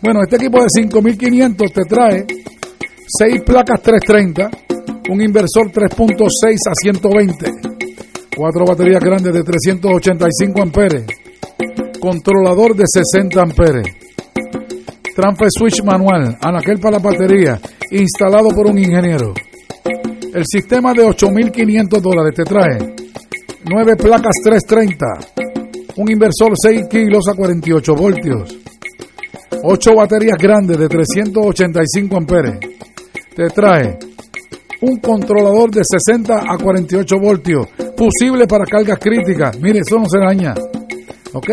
Bueno, este equipo de 5500 te trae 6 placas 330, un inversor 3.6 a 120, 4 baterías grandes de 385 amperes, controlador de 60 amperes, transfer switch manual, anaquel para la batería, instalado por un ingeniero. El sistema de 8.500 dólares te trae 9 placas 330, un inversor 6 kilos a 48 voltios, 8 baterías grandes de 385 amperes. Te trae un controlador de 60 a 48 voltios, fusible para cargas críticas. Mire, eso no se daña. ¿Ok?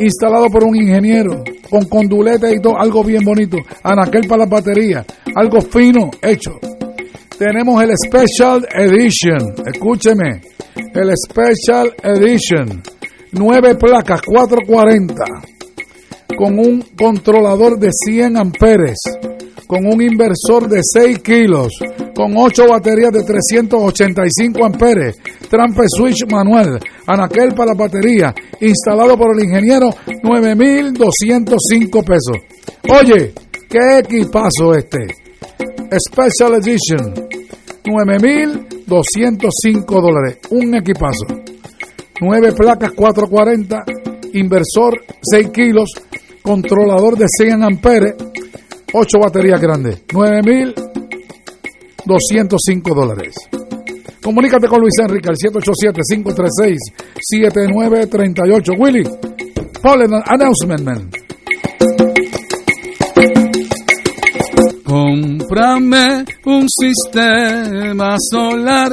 Instalado por un ingeniero, con conduletes y todo, algo bien bonito. Anaquel para las baterías, algo fino hecho. Tenemos el Special Edition, escúcheme, el Special Edition, 9 placas, 440 con un controlador de 100 amperes, con un inversor de 6 kilos, con 8 baterías de 385 amperes, trampe switch manual, anaquel para batería, instalado por el ingeniero, 9.205 pesos. Oye, ¿qué equipazo este? Special Edition, 9.205 dólares, un equipazo. 9 placas 440, inversor 6 kilos, controlador de 100 amperes, 8 baterías grandes, 9.205 dólares. Comunícate con Luis Enrique al 787-536-7938. Willy, Paul, announcement, man. Cómprame un sistema solar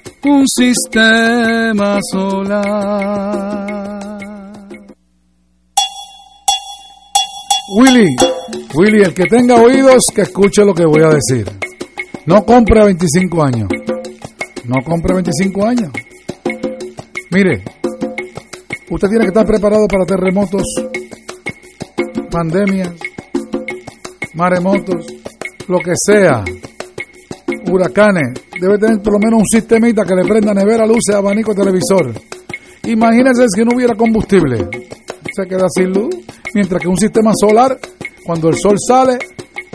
un sistema solar. Willy, Willy, el que tenga oídos, que escuche lo que voy a decir. No compre a 25 años. No compre a 25 años. Mire, usted tiene que estar preparado para terremotos, pandemias, maremotos, lo que sea, huracanes. Debe tener por lo menos un sistemita que le prenda nevera, luces, abanico, televisor. Imagínense si no hubiera combustible. Se queda sin luz. Mientras que un sistema solar, cuando el sol sale,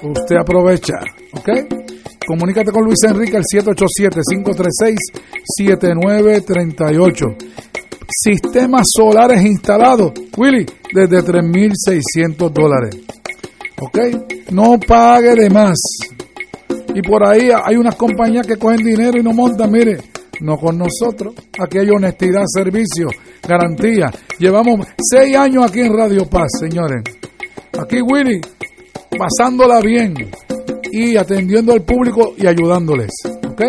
usted aprovecha. ¿Ok? Comunícate con Luis Enrique al 787-536-7938. Sistemas solares instalados, Willy, desde 3.600 dólares. ¿Ok? No pague de más. Y por ahí hay unas compañías que cogen dinero y no montan, mire, no con nosotros. Aquí hay honestidad, servicio, garantía. Llevamos seis años aquí en Radio Paz, señores. Aquí Willy, pasándola bien y atendiendo al público y ayudándoles. ¿Ok?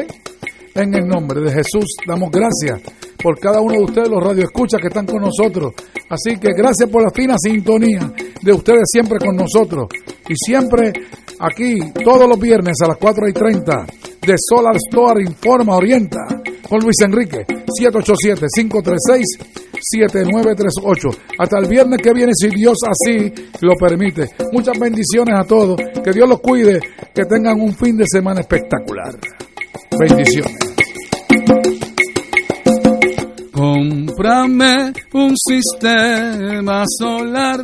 En el nombre de Jesús damos gracias por cada uno de ustedes, los radioescuchas que están con nosotros. Así que gracias por la fina sintonía de ustedes siempre con nosotros. Y siempre aquí, todos los viernes a las 4 y 30, de Solar Store Informa, Orienta con Luis Enrique, 787-536-7938. Hasta el viernes que viene, si Dios así lo permite. Muchas bendiciones a todos, que Dios los cuide, que tengan un fin de semana espectacular. Bendiciones. Cómprame un sistema solar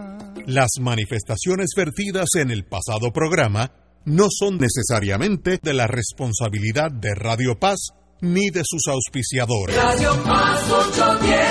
Las manifestaciones vertidas en el pasado programa no son necesariamente de la responsabilidad de Radio Paz ni de sus auspiciadores. Radio Paz 810.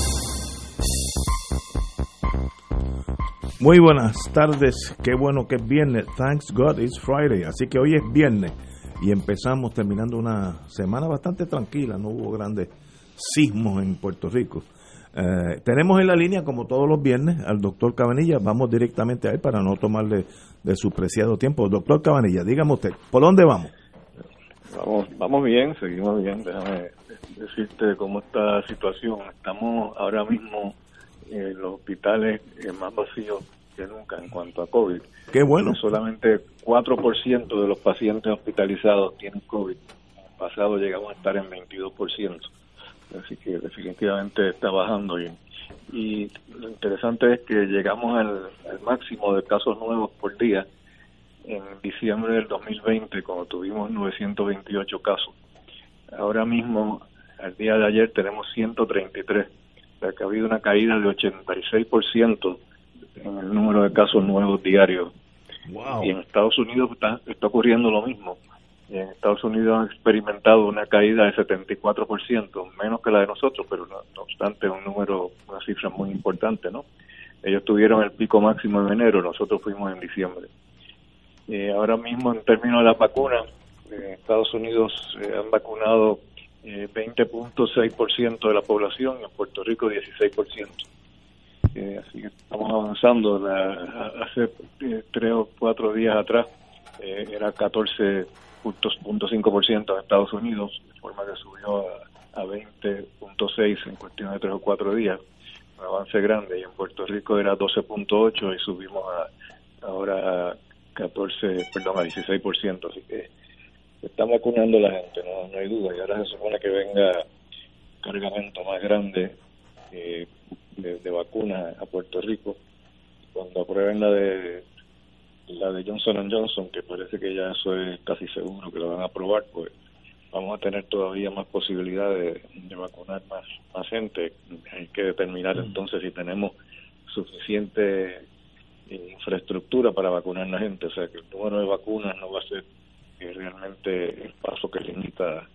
Muy buenas tardes, qué bueno que es viernes, thanks God it's Friday, así que hoy es viernes y empezamos terminando una semana bastante tranquila, no hubo grandes sismos en Puerto Rico. Eh, tenemos en la línea, como todos los viernes, al doctor Cabanilla, vamos directamente a él para no tomarle de su preciado tiempo. Doctor Cabanilla, dígame usted, ¿por dónde vamos? Vamos, vamos bien, seguimos bien, déjame decirte cómo está la situación. Estamos ahora mismo los hospitales eh, más vacíos que nunca en cuanto a COVID. Qué bueno. Solamente 4% de los pacientes hospitalizados tienen COVID. En el pasado llegamos a estar en 22%. Así que definitivamente está bajando. Y, y lo interesante es que llegamos al, al máximo de casos nuevos por día en diciembre del 2020, cuando tuvimos 928 casos. Ahora mismo, al día de ayer, tenemos 133 que ha habido una caída de 86% en el número de casos nuevos diarios. Y en Estados Unidos está, está ocurriendo lo mismo. Y en Estados Unidos han experimentado una caída de 74%, menos que la de nosotros, pero no, obstante un número, una cifra muy importante, ¿no? Ellos tuvieron el pico máximo en enero, nosotros fuimos en diciembre. Eh, ahora mismo, en términos de la vacuna, en Estados Unidos se han vacunado eh, 20.6% de la población y en Puerto Rico 16%. Eh, así que estamos avanzando. La, hace eh, tres o cuatro días atrás eh, era 14.5% en Estados Unidos, de forma que subió a, a 20.6 en cuestión de tres o cuatro días. Un avance grande. Y en Puerto Rico era 12.8 y subimos a, ahora a 14, perdón, a 16%. Así que está vacunando la gente, no, no hay duda. Y ahora se supone que venga cargamento más grande eh, de, de vacunas a Puerto Rico. Cuando aprueben la de la de Johnson Johnson, que parece que ya eso es casi seguro que lo van a aprobar, pues vamos a tener todavía más posibilidades de, vacunar más, más gente. Hay que determinar mm. entonces si tenemos suficiente infraestructura para vacunar a la gente. O sea, que el número de vacunas no va a ser eh, realmente el paso que limita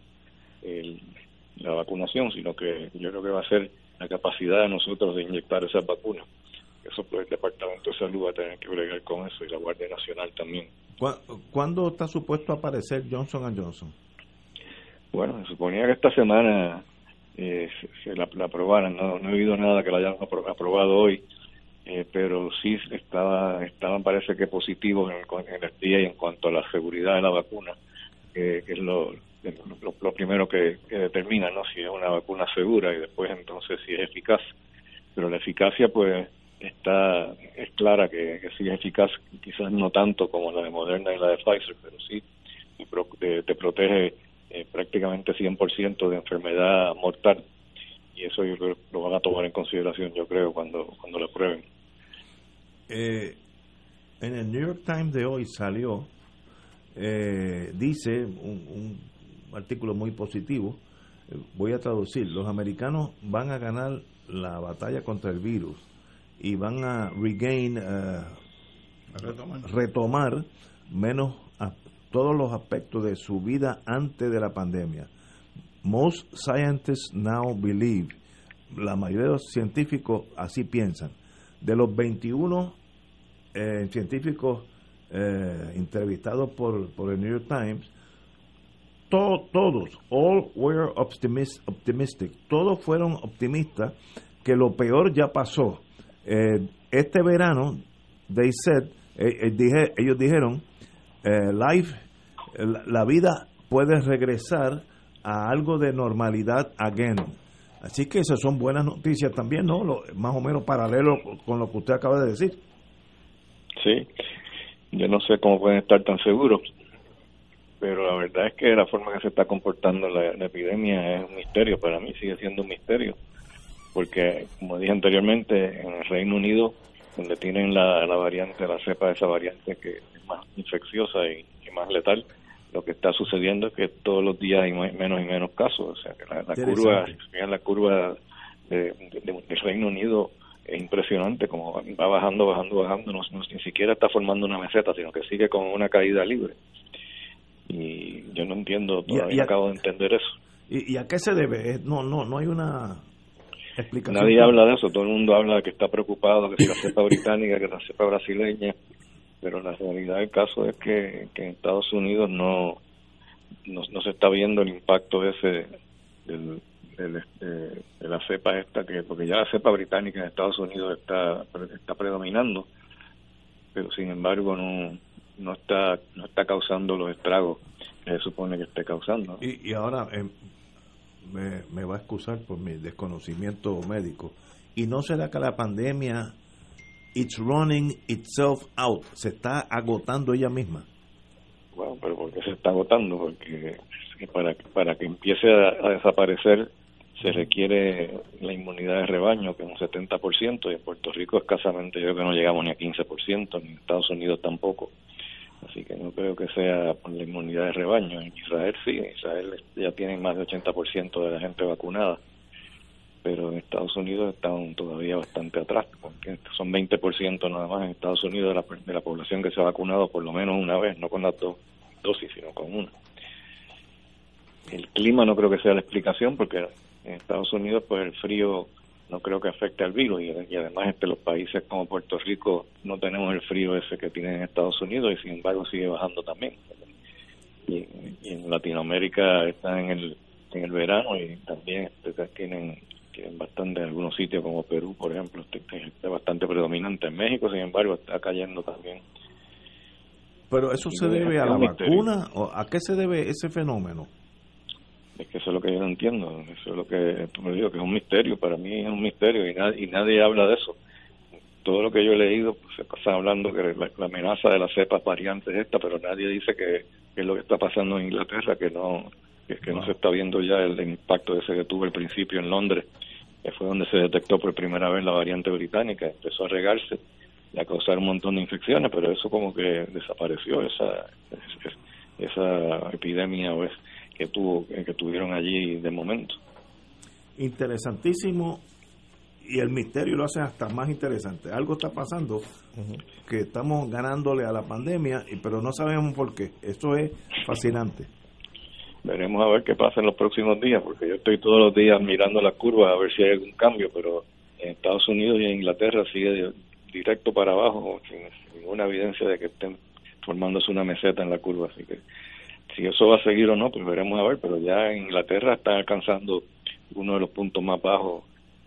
la vacunación, sino que yo creo que va a ser la capacidad de nosotros de inyectar esas vacunas. Eso pues el Departamento de Salud va a tener que bregar con eso y la Guardia Nacional también. ¿Cuándo está supuesto aparecer Johnson Johnson? Bueno, se suponía que esta semana eh, se, la, aprobaran. No, no he oído nada que la hayan aprobado hoy, eh, pero sí estaba, estaban parece que positivos en, en el día y en cuanto a la seguridad de la vacuna, que es lo, primero que, determina, ¿no? Si es una vacuna segura y después entonces si es eficaz. Pero la eficacia, pues, está es clara que, que sí es eficaz, quizás no tanto como la de Moderna y la de Pfizer, pero sí te, protege eh, prácticamente 100% de enfermedad mortal y eso lo van a tomar en consideración, yo creo, cuando cuando lo prueben. Eh, en el New York Times de hoy salió, eh, dice un artículo muy positivo. Eh, voy a traducir. Los americanos van a ganar la batalla contra el virus y van a regain, eh, retomar. menos todos los aspectos de su vida antes de la pandemia. Most scientists now believe, la mayoría de los científicos así piensan. De los 21 eh, científicos entrevistados por, por el New York Times, todos, all were optimistic, todos fueron optimistas que lo peor ya pasó. Eh, este verano, they said, eh, eh, ellos dijeron, life, la, vida puede regresar a algo de normalidad again. Así que esas son buenas noticias también, ¿no? más o menos paralelo con lo que usted acaba de decir. Sí, yo no sé cómo pueden estar tan seguros, pero la verdad es que la forma que se está comportando la, epidemia es un misterio, para mí sigue siendo un misterio, porque como dije anteriormente, en el Reino Unido, donde tienen la, la variante, la cepa de esa variante que es más infecciosa y, más letal, lo que está sucediendo es que todos los días hay menos y menos casos, o sea que la, curva, la curva de, del Reino Unido es impresionante como va bajando, bajando, bajando, no, ni siquiera está formando una meseta, sino que sigue con una caída libre y yo no entiendo, todavía acabo de entender eso. ¿Y, a qué se debe? No, no, no hay una explicación. Nadie habla de eso, todo el mundo habla de que está preocupado, que si la cepa británica, que la cepa brasileña, pero la realidad del caso es que, en Estados Unidos no, no, se está viendo el impacto ese del, este, de la cepa esta, que porque ya la cepa británica en Estados Unidos está, está predominando, pero sin embargo no no está no está causando los estragos que se supone que esté causando. Y, ahora eh, me, me, va a excusar por mi desconocimiento médico. ¿Y no será que la pandemia, it's running itself out, se está agotando ella misma? Bueno, pero ¿por qué se está agotando? Porque para, para que empiece a, desaparecer se requiere la inmunidad de rebaño, que es un 70%, y en Puerto Rico escasamente yo creo que no llegamos ni a 15%, ni en Estados Unidos tampoco. Así que no creo que sea por la inmunidad de rebaño. En Israel sí, en Israel ya tienen más de 80% de la gente vacunada, pero en Estados Unidos están todavía bastante atrás, porque son 20% nada más en Estados Unidos de la, población que se ha vacunado por lo menos una vez, no con las dos dosis, sino con una. El clima no creo que sea la explicación, porque en Estados Unidos pues el frío no creo que afecte al virus y, además este, los países como Puerto Rico no tenemos el frío ese que tienen en Estados Unidos y sin embargo sigue bajando también y, en Latinoamérica está en el en el verano y también este, tienen tienen bastante en algunos sitios como Perú por ejemplo este, este, bastante predominante en México sin embargo está cayendo también pero eso se debe a la vacuna o a qué se debe ese fenómeno es que eso es lo que yo no entiendo, eso es lo que tú me digo, que es un misterio, para mí es un misterio y, nadie, y nadie habla de eso. Todo lo que yo he leído, pues se pasa hablando que la, amenaza de las cepas variantes es esta, pero nadie dice que, es lo que está pasando en Inglaterra, que no que, que no se está viendo ya el, impacto ese que tuvo al principio en Londres, que fue donde se detectó por primera vez la variante británica, empezó a regarse a causar un montón de infecciones, pero eso como que desapareció, esa, esa epidemia que, tuvo, que tuvieron allí de momento. Interesantísimo y el misterio lo hace hasta más interesante. Algo está pasando que estamos ganándole a la pandemia, pero no sabemos por qué. Eso es fascinante. Veremos a ver qué pasa en los próximos días, porque yo estoy todos los días mirando las curvas a ver si hay algún cambio, pero en Estados Unidos y en Inglaterra sigue directo para abajo, sin ninguna evidencia de que estén formándose una meseta en la curva. Así que si eso va a seguir o no, pues veremos a ver, pero ya en Inglaterra está alcanzando uno de los puntos más bajos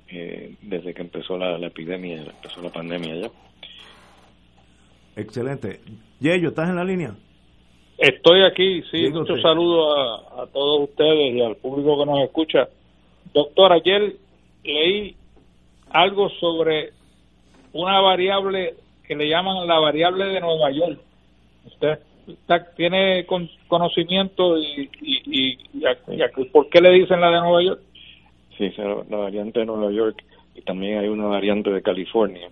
eh, desde que empezó la, epidemia, empezó la pandemia ya. Excelente. Yeyo, ¿estás en la línea? Estoy aquí, sí, muchos saludos a, a, todos ustedes y al público que nos escucha. Doctor, ayer leí algo sobre una variable que le llaman la variable de Nueva York. ¿Usted tiene conocimiento y, y, y, por qué le dicen la de Nueva York? Sí, la variante de Nueva York y también hay una variante de California.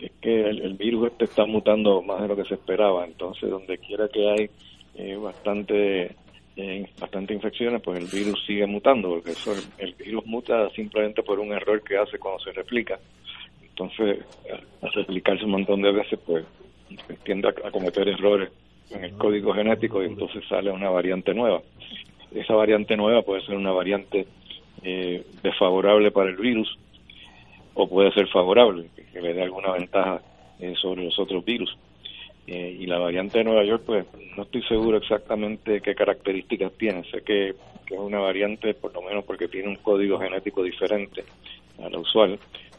Es que el, virus este está mutando más de lo que se esperaba, entonces donde quiera que hay eh, bastante eh, bastante infecciones, pues el virus sigue mutando, porque eso, el, virus muta simplemente por un error que hace cuando se replica. Entonces, al replicarse un montón de veces, pues tiende a cometer errores en el código genético y entonces sale una variante nueva. Esa variante nueva puede ser una variante eh, desfavorable para el virus o puede ser favorable, que, le dé alguna ventaja eh, sobre los otros virus. Eh, y la variante de Nueva York, pues no estoy seguro exactamente qué características tiene. Sé que, es una variante, por lo menos porque tiene un código genético diferente a la usual,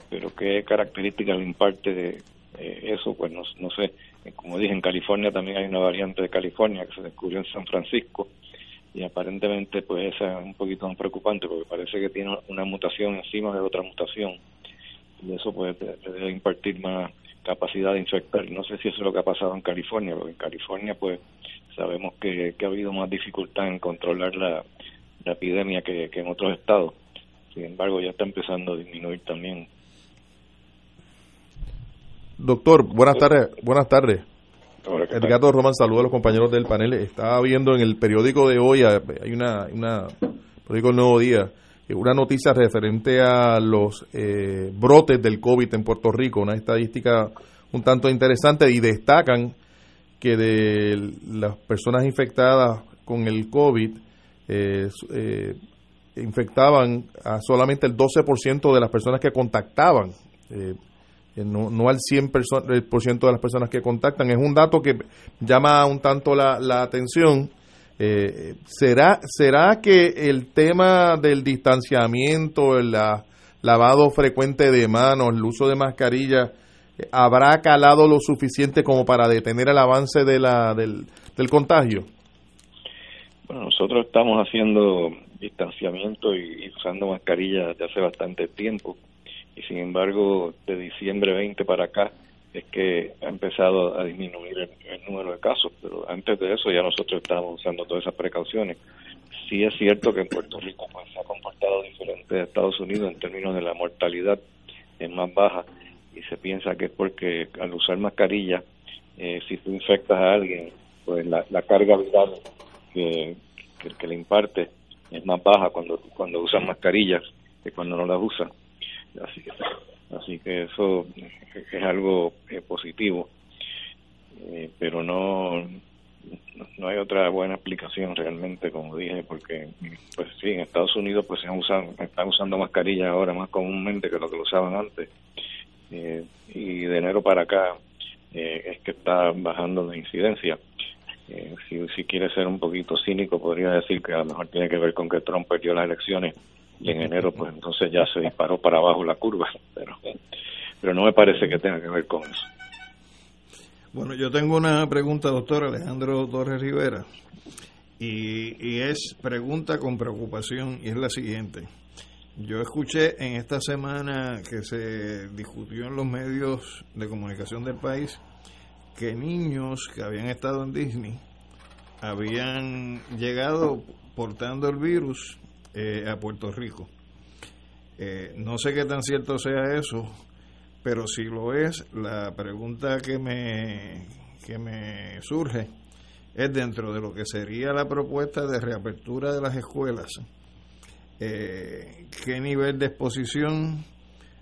pero qué características le imparte de eso, pues no, no sé. Como dije, en California también hay una variante de California que se descubrió en San Francisco y aparentemente pues esa es un poquito más preocupante porque parece que tiene una mutación encima de otra mutación y eso pues debe impartir más capacidad de infectar. No sé si eso es lo que ha pasado en California, porque en California pues sabemos que, ha habido más dificultad en controlar la, epidemia que, que en otros estados. Sin embargo, ya está empezando a disminuir también. Doctor, buenas tardes. Buenas tardes. Edgardo Román, saludos a los compañeros del panel. Estaba viendo en el periódico de hoy, hay una, una periódico Nuevo Día, una noticia referente a los eh, brotes del COVID en Puerto Rico, una estadística un tanto interesante y destacan que de las personas infectadas con el COVID eh, infectaban a solamente el 12% de las personas que contactaban no, no al 100% de las personas que contactan. Es un dato que llama un tanto la, la atención. Eh, ¿será, ¿Será que el tema del distanciamiento, el lavado frecuente de manos, el uso de mascarilla, eh, habrá calado lo suficiente como para detener el avance de la, del, del contagio? Bueno, nosotros estamos haciendo distanciamiento y usando mascarilla desde hace bastante tiempo y sin embargo de diciembre 20 para acá es que ha empezado a disminuir el, número de casos, pero antes de eso ya nosotros estábamos usando todas esas precauciones. Sí es cierto que en Puerto Rico pues, se ha comportado diferente de Estados Unidos en términos de la mortalidad es más baja y se piensa que es porque al usar mascarilla, eh, si tú infectas a alguien, pues la, carga viral que, que, le imparte es más baja cuando, cuando usan mascarillas que cuando no las usan. Así que, así que eso es algo eh, positivo, eh, pero no no hay otra buena explicación realmente, como dije, porque pues sí, en Estados Unidos pues se están usando mascarillas ahora más comúnmente que lo que lo usaban antes, eh, y de enero para acá es que está bajando la incidencia. si, si quiere ser un poquito cínico, podría decir que a lo mejor tiene que ver con que Trump perdió las elecciones y en enero pues entonces ya se disparó para abajo la curva, pero, pero no me parece que tenga que ver con eso. Bueno, yo tengo una pregunta, doctor Alejandro Torres Rivera, y, y es pregunta con preocupación, y es la siguiente. Yo escuché en esta semana que se discutió en los medios de comunicación del país que niños que habían estado en Disney habían llegado portando el virus eh, a Puerto Rico. Eh, no sé qué tan cierto sea eso, pero si lo es, la pregunta que me, que me surge es dentro de lo que sería la propuesta de reapertura de las escuelas, eh, qué nivel de exposición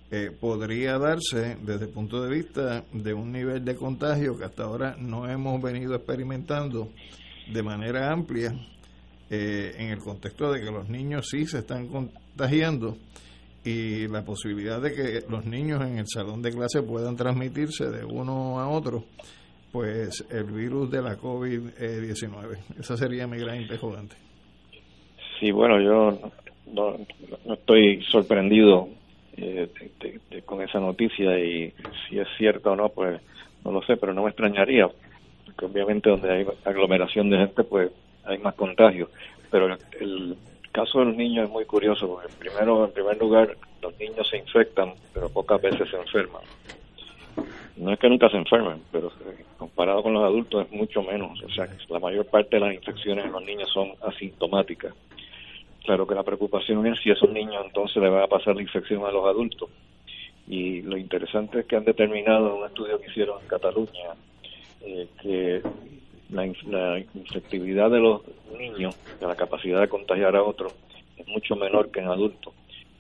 eh, podría darse desde el punto de vista de un nivel de contagio que hasta ahora no hemos venido experimentando de manera amplia eh, en el contexto de que los niños sí se están contagiando y la posibilidad de que los niños en el salón de clase puedan transmitirse de uno a otro pues el virus de la COVID-19. Esa sería mi gran interrogante. Sí, bueno, yo no, estoy sorprendido eh, con esa noticia y si es cierto o no, pues no lo sé, pero no me extrañaría, porque obviamente donde hay aglomeración de gente, pues hay más contagios. Pero el, caso de los niños es muy curioso, porque primero, en primer lugar, los niños se infectan, pero pocas veces se enferman. No es que nunca se enfermen, pero comparado con los adultos es mucho menos. O sea, la mayor parte de las infecciones en los niños son asintomáticas. Claro que la preocupación es si a esos niños entonces le va a pasar la infección a los adultos. Y lo interesante es que han determinado en un estudio que hicieron en Cataluña eh, que la, infectividad de los niños, de la capacidad de contagiar a otros, es mucho menor que en adultos.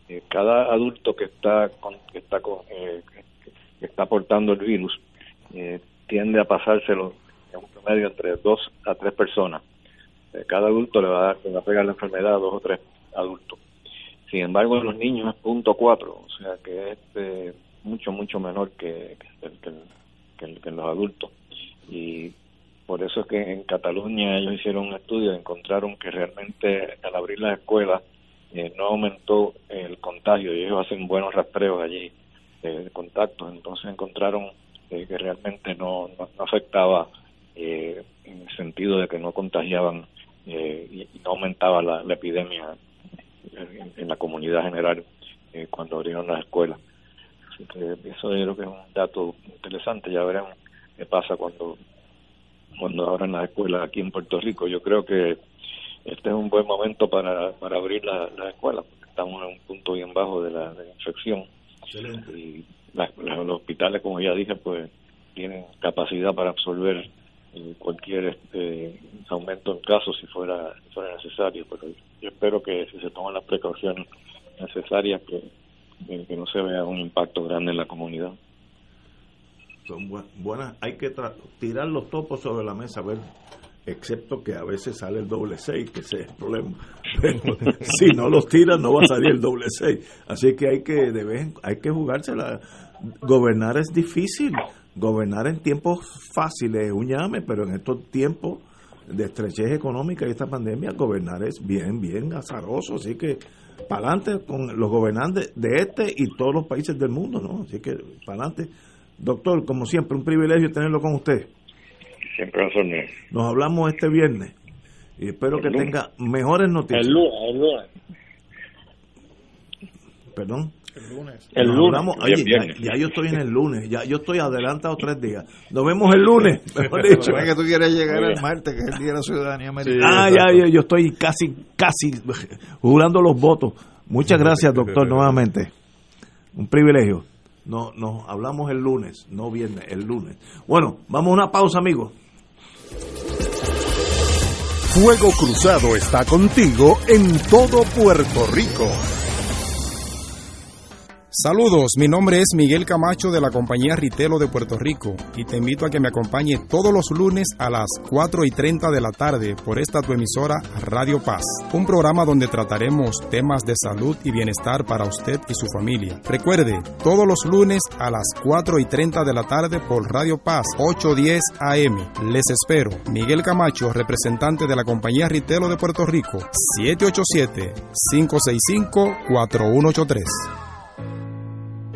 Eh, cada adulto que está con, que está eh, que está portando el virus tiende a pasárselo en un promedio entre dos a tres personas eh, cada adulto le va, a dar, le va a pegar la enfermedad a dos o tres adultos. Sin embargo, en los niños es punto cuatro, o sea que es eh, mucho, mucho menor que, que, en los adultos. Y por eso es que en Cataluña ellos hicieron un estudio y encontraron que realmente al abrir las escuelas eh, no aumentó el contagio y ellos hacen buenos rastreos allí de contactos. Entonces encontraron que realmente no, no, no afectaba en el sentido de que no contagiaban eh, y, no aumentaba la, epidemia en, la comunidad general eh, cuando abrieron las escuelas. Así que eso yo creo que es un dato interesante, ya veremos qué pasa cuando, cuando abran las escuelas aquí en Puerto Rico. Yo creo que este es un buen momento para, para abrir las escuelas, porque estamos en un punto bien bajo de la, infección. Y los hospitales, como ya dije, pues tienen capacidad para absorber cualquier este, aumento en casos si fuera, fuera necesario, pero yo espero que si se toman las precauciones necesarias que, que no se vea un impacto grande en la comunidad. Son buenas, hay que tirar los topos sobre la mesa, a ver, excepto que a veces sale el doble seis, que ese es el problema. si no los tiran no va a salir el doble seis. Así que hay que de vez hay que jugársela. Gobernar es difícil gobernar en tiempos fáciles es un llame, pero en estos tiempos de estrechez económica y esta pandemia, gobernar es bien, bien azaroso. Así que para adelante con los gobernantes de este y todos los países del mundo, ¿no? Así que para adelante. Doctor, como siempre, un privilegio tenerlo con usted. Siempre Nos hablamos este viernes y espero que tenga mejores noticias. El lunes, el lunes. Perdón. El lunes. El lunes. ya, yo estoy en el lunes, ya yo estoy adelantado tres días. Nos vemos el lunes, mejor dicho. que tú quieres llegar el martes, que es el Día de la Ciudadanía Americana. ah, ya, yo estoy casi, casi jurando los votos. Muchas gracias, doctor, nuevamente. Un privilegio. Nos, nos hablamos el lunes, no viernes, el lunes. Bueno, vamos a una pausa, amigos. Fuego Cruzado está contigo en todo Puerto Rico. Saludos, mi nombre es Miguel Camacho de la compañía Ritelo de Puerto Rico y te invito a que me acompañe todos los lunes a las 4 y 30 de la tarde por esta tu emisora Radio Paz, un programa donde trataremos temas de salud y bienestar para usted y su familia. Recuerde, todos los lunes a las 4 y 30 de la tarde por Radio Paz 810 AM. Les espero. Miguel Camacho, representante de la compañía Ritelo de Puerto Rico, 787 565 4183.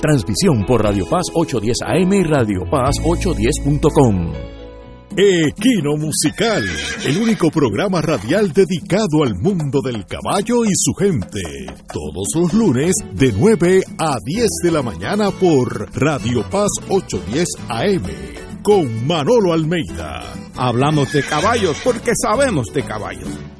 Transmisión por Radio Paz 810 AM y Radio Paz 810.com. Equino Musical, el único programa radial dedicado al mundo del caballo y su gente. Todos los lunes de 9 a 10 de la mañana por Radio Paz 810 AM con Manolo Almeida. Hablamos de caballos porque sabemos de caballos.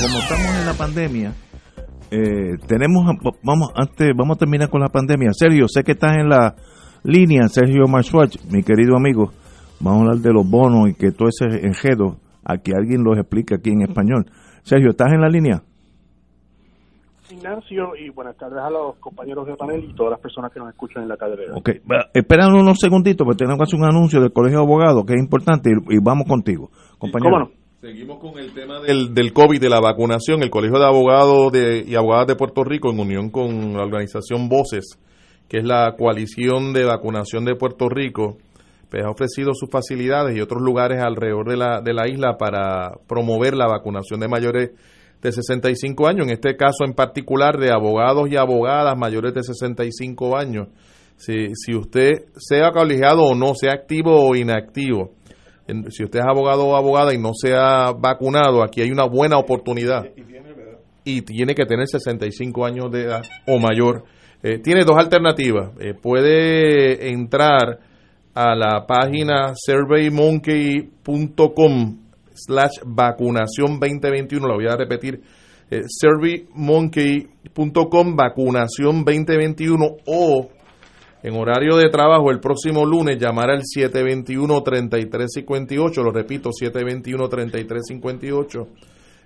Como estamos en la pandemia, eh, tenemos, vamos, antes, vamos a terminar con la pandemia. Sergio, sé que estás en la línea, Sergio Marschwatz, mi querido amigo. Vamos a hablar de los bonos y que todo ese enjedo, a que alguien los explique aquí en español. Sergio, ¿estás en la línea? Ignacio, y buenas tardes a los compañeros de panel y todas las personas que nos escuchan en la cadera. Ok, esperan unos segunditos porque tenemos que hacer un anuncio del Colegio de Abogados que es importante y, vamos contigo, compañero. ¿Cómo no? Seguimos con el tema del, del COVID, de la vacunación. El Colegio de Abogados de, y Abogadas de Puerto Rico, en unión con la organización Voces, que es la coalición de vacunación de Puerto Rico, pues ha ofrecido sus facilidades y otros lugares alrededor de la, de la isla para promover la vacunación de mayores de 65 años, en este caso en particular de abogados y abogadas mayores de 65 años. Si, si usted sea colegiado o no, sea activo o inactivo, si usted es abogado o abogada y no se ha vacunado, aquí hay una buena oportunidad. Y tiene que tener 65 años de edad o mayor. Eh, tiene dos alternativas. Eh, puede entrar a la página surveymonkey.com slash vacunación 2021, la voy a repetir, eh, surveymonkey.com vacunación 2021 o en horario de trabajo el próximo lunes llamar al 721-3358, lo repito, 721-3358,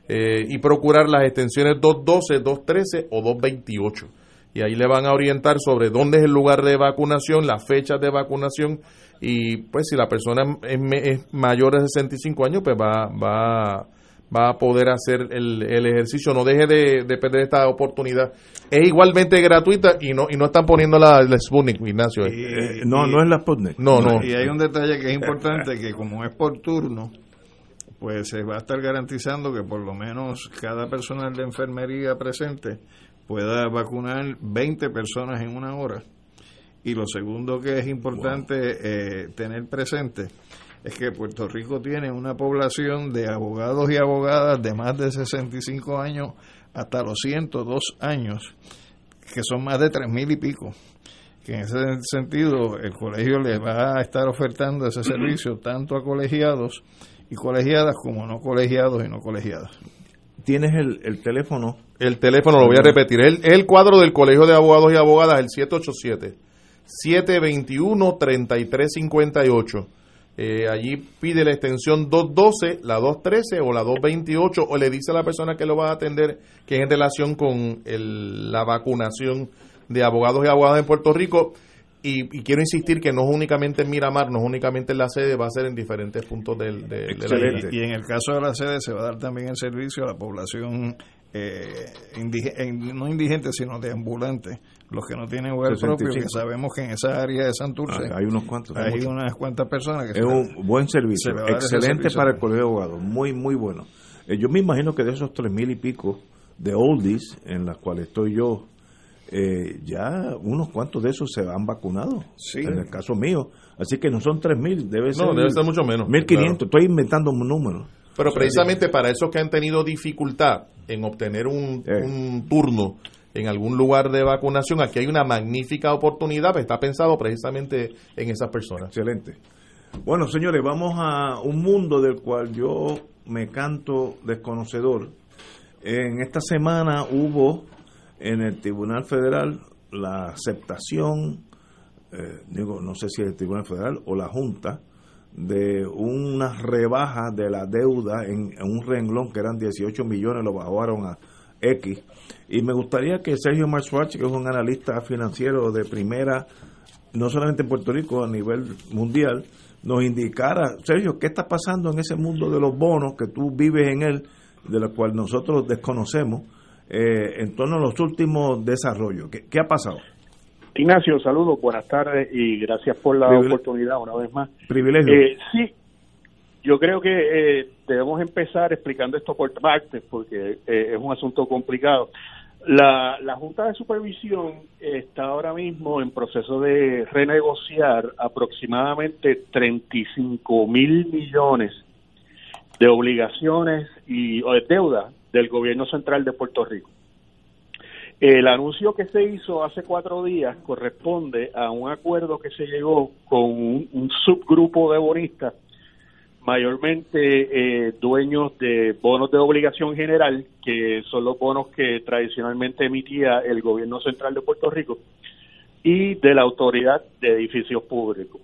eh, y procurar las extensiones 212, 213 o 228. Y ahí le van a orientar sobre dónde es el lugar de vacunación, las fechas de vacunación y pues si la persona es, es mayor de 65 años, pues va, va va a poder hacer el, el ejercicio. No deje de, perder esta oportunidad. Es igualmente gratuita y no y no están poniendo la, Sputnik, Ignacio. Eh, no, no es la Sputnik. No, no. Y hay un detalle que es importante, que como es por turno, pues se va a estar garantizando que por lo menos cada personal de enfermería presente pueda vacunar 20 personas en una hora. Y lo segundo que es importante eh, tener presente es que Puerto Rico tiene una población de abogados y abogadas de más de 65 años hasta los 102 años, que son más de tres mil y pico. Que en ese sentido el colegio les va a estar ofertando ese servicio tanto a colegiados y colegiadas como no colegiados y no colegiadas. tienes el, el teléfono. El teléfono lo voy a repetir. El, el cuadro del Colegio de Abogados y Abogadas, el 787-721-3358. Eh, allí pide la extensión 212, la 213 o la 228 o le dice a la persona que lo va a atender que es en relación con el, la vacunación de abogados y abogadas en Puerto Rico. Y, quiero insistir que no es únicamente en Miramar, no es únicamente en la sede, va a ser en diferentes puntos del, de, la isla. Y en el caso de la sede se va a dar también el servicio a la población eh, no indigente, sino de ambulantes, los que no tienen hogar propio, que sabemos que en esa área de Santurce ah, hay unos cuantos, hay unas cuantas personas que es un buen servicio, excelente para el colegio de abogados, muy muy bueno. Eh, yo me imagino que de esos tres mil y pico de oldies en las cuales estoy yo, eh, ya unos cuantos de esos se han vacunado, en el caso mío, así que no son tres mil, debe ser, no, debe ser mucho menos, mil quinientos, estoy inventando un número. Pero precisamente para esos que han tenido dificultad en obtener un, un, turno en algún lugar de vacunación, aquí hay una magnífica oportunidad, pues está pensado precisamente en esas personas. Excelente. Bueno, señores, vamos a un mundo del cual yo me canto desconocedor. En esta semana hubo en el Tribunal Federal la aceptación, eh, digo, no sé si el Tribunal Federal o la Junta, de una rebaja de la deuda en, un renglón que eran 18 millones, lo bajaron a X. Y me gustaría que Sergio Marswatch, que es un analista financiero de primera, no solamente en Puerto Rico, a nivel mundial, nos indicara, Sergio, ¿qué está pasando en ese mundo de los bonos que tú vives en él, de lo cual nosotros desconocemos, eh, en torno a los últimos desarrollos? ¿Qué, qué ha pasado? Ignacio, saludos, buenas tardes y gracias por la oportunidad una vez más. Privilegio. Eh, sí, yo creo que eh, debemos empezar explicando esto por partes porque eh, es un asunto complicado. La, Junta de Supervisión está ahora mismo en proceso de renegociar aproximadamente 35 mil millones de obligaciones y o de deuda del gobierno central de Puerto Rico. El anuncio que se hizo hace cuatro días corresponde a un acuerdo que se llegó con un, subgrupo de bonistas, mayormente eh, dueños de bonos de obligación general, que son los bonos que tradicionalmente emitía el gobierno central de Puerto Rico, y de la autoridad de edificios públicos.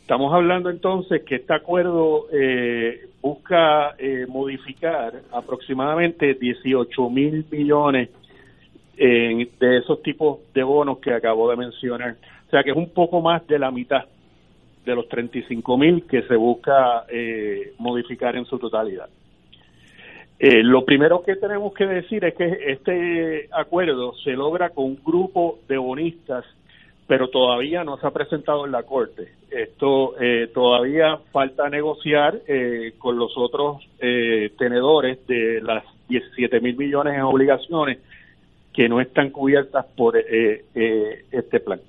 Estamos hablando entonces que este acuerdo eh, busca eh, modificar aproximadamente 18 mil millones de esos tipos de bonos que acabo de mencionar. O sea que es un poco más de la mitad de los 35 mil que se busca eh, modificar en su totalidad. Eh, lo primero que tenemos que decir es que este acuerdo se logra con un grupo de bonistas, pero todavía no se ha presentado en la Corte. Esto eh, todavía falta negociar con los otros tenedores de las 17 mil millones en obligaciones que no están cubiertas por eh, eh, este plan.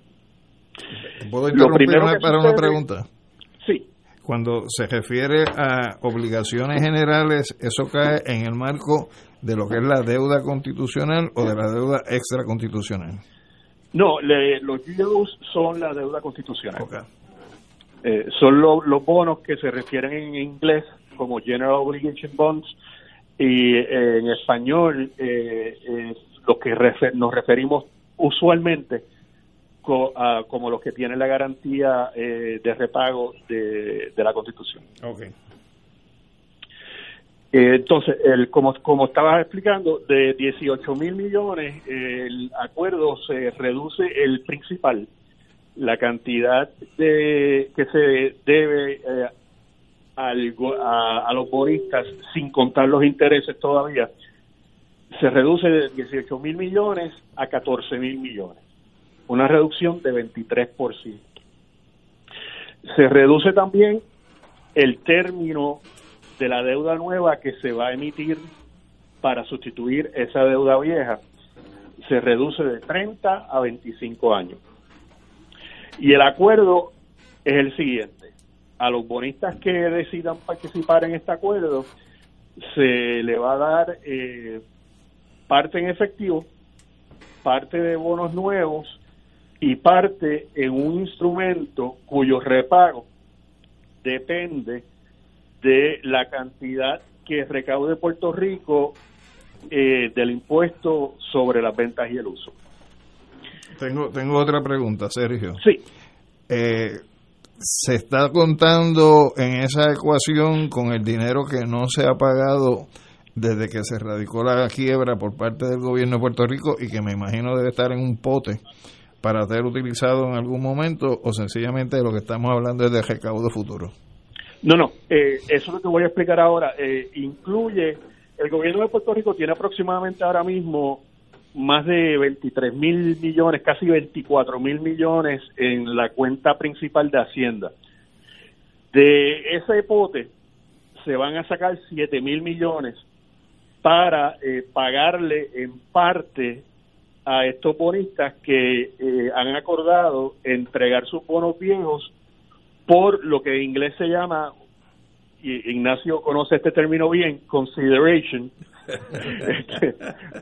¿Puedo interrumpir para una pregunta? Sí. Cuando se refiere a obligaciones generales, ¿eso cae en el marco de lo que es la deuda constitucional o de la deuda extraconstitucional? No, los yields son la deuda constitucional. Eh, son los bonos que se refieren en inglés como General Obligation Bonds y en español eh, los que nos referimos usualmente como los que tienen la garantía eh, de repago de, la Constitución. Okay. Eh, entonces, el, como, como estabas explicando, de 18 mil millones, el acuerdo se reduce el principal, la cantidad de que se debe eh, al, a, a, los boristas sin contar los intereses todavía, se reduce de 18 mil millones a 14 mil millones, una reducción de 23%. Se reduce también el término de la deuda nueva que se va a emitir para sustituir esa deuda vieja. Se reduce de 30 a 25 años. Y el acuerdo es el siguiente. A los bonistas que decidan participar en este acuerdo, se le va a dar eh, parte en efectivo, parte de bonos nuevos y parte en un instrumento cuyo repago depende de la cantidad que recaude Puerto Rico eh, del impuesto sobre las ventas y el uso. Tengo, tengo otra pregunta, Sergio. Sí. Eh, se está contando en esa ecuación con el dinero que no se ha pagado desde que se radicó la quiebra por parte del gobierno de Puerto Rico y que me imagino debe estar en un pote para ser utilizado en algún momento o sencillamente lo que estamos hablando es de recaudo futuro. No, no, eh, eso lo que voy a explicar ahora eh, incluye, el gobierno de Puerto Rico tiene aproximadamente ahora mismo más de 23 mil millones, casi 24 mil millones en la cuenta principal de Hacienda. De ese pote se van a sacar 7 mil millones para eh, pagarle en parte a estos bonistas que eh, han acordado entregar sus bonos viejos por lo que en inglés se llama, y Ignacio conoce este término bien, consideration, este,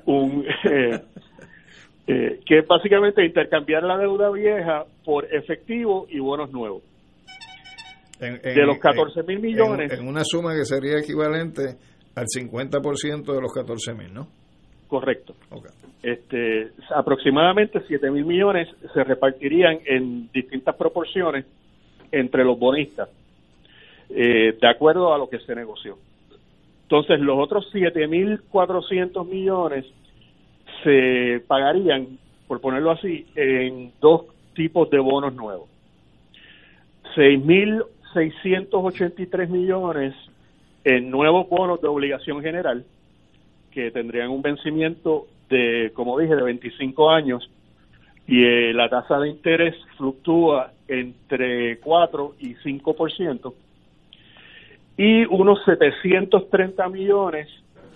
un, eh, eh, que es básicamente intercambiar la deuda vieja por efectivo y bonos nuevos. de los 14 mil millones. En, una suma que sería equivalente al 50% de los 14 mil, ¿no? Correcto. Este, aproximadamente 7 mil millones se repartirían en distintas proporciones entre los bonistas, eh, de acuerdo a lo que se negoció. Entonces, los otros 7.400 millones se pagarían, por ponerlo así, en dos tipos de bonos nuevos. 6.683 millones en nuevos bonos de obligación general, que tendrían un vencimiento de, como dije, de 25 años, y eh, la tasa de interés fluctúa entre 4 y 5%, y unos 730 millones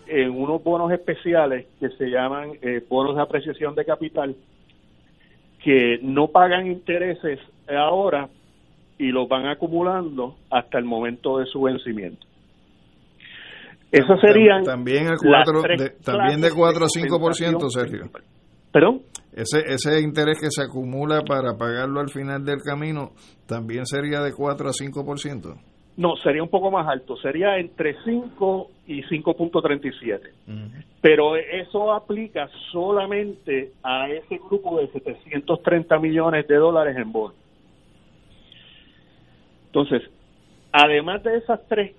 en unos bonos especiales que se llaman eh, bonos de apreciación de capital, que no pagan intereses ahora y los van acumulando hasta el momento de su vencimiento. Eso serían también a cuatro, de, también de 4 a 5%, Sergio. ¿Perdón? Ese, ese interés que se acumula para pagarlo al final del camino también sería de 4 a 5%. No, sería un poco más alto, sería entre 5 y 5.37. Pero eso aplica solamente a ese grupo de 730 millones de dólares en bonos. Entonces, además de esas tres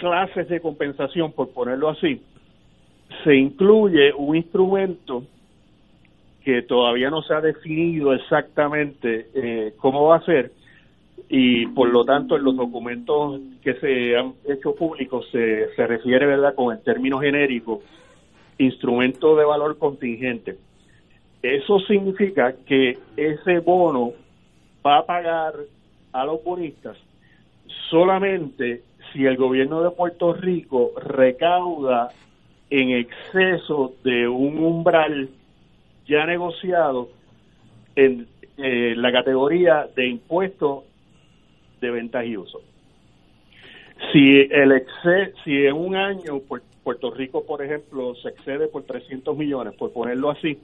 clases de compensación, por ponerlo así, se incluye un instrumento que todavía no se ha definido exactamente eh, cómo va a ser, y por lo tanto en los documentos que se han hecho públicos se, se refiere, ¿verdad?, con el término genérico, instrumento de valor contingente. Eso significa que ese bono va a pagar a los bonistas solamente si el gobierno de Puerto Rico recauda en exceso de un umbral ya negociado en eh, la categoría de impuestos de ventas y uso. Si el si en un año Puerto Rico, por ejemplo, se excede por 300 millones, por ponerlo así,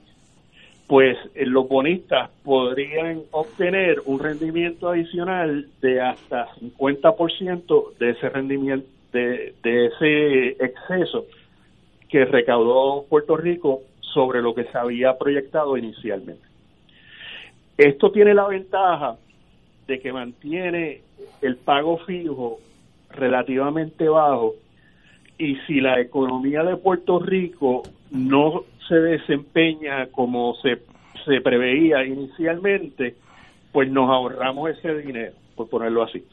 pues eh, los bonistas podrían obtener un rendimiento adicional de hasta 50% de ese rendimiento, de, de ese exceso que recaudó Puerto Rico sobre lo que se había proyectado inicialmente. Esto tiene la ventaja de que mantiene el pago fijo relativamente bajo y si la economía de Puerto Rico no se desempeña como se, se preveía inicialmente, pues nos ahorramos ese dinero, por ponerlo así.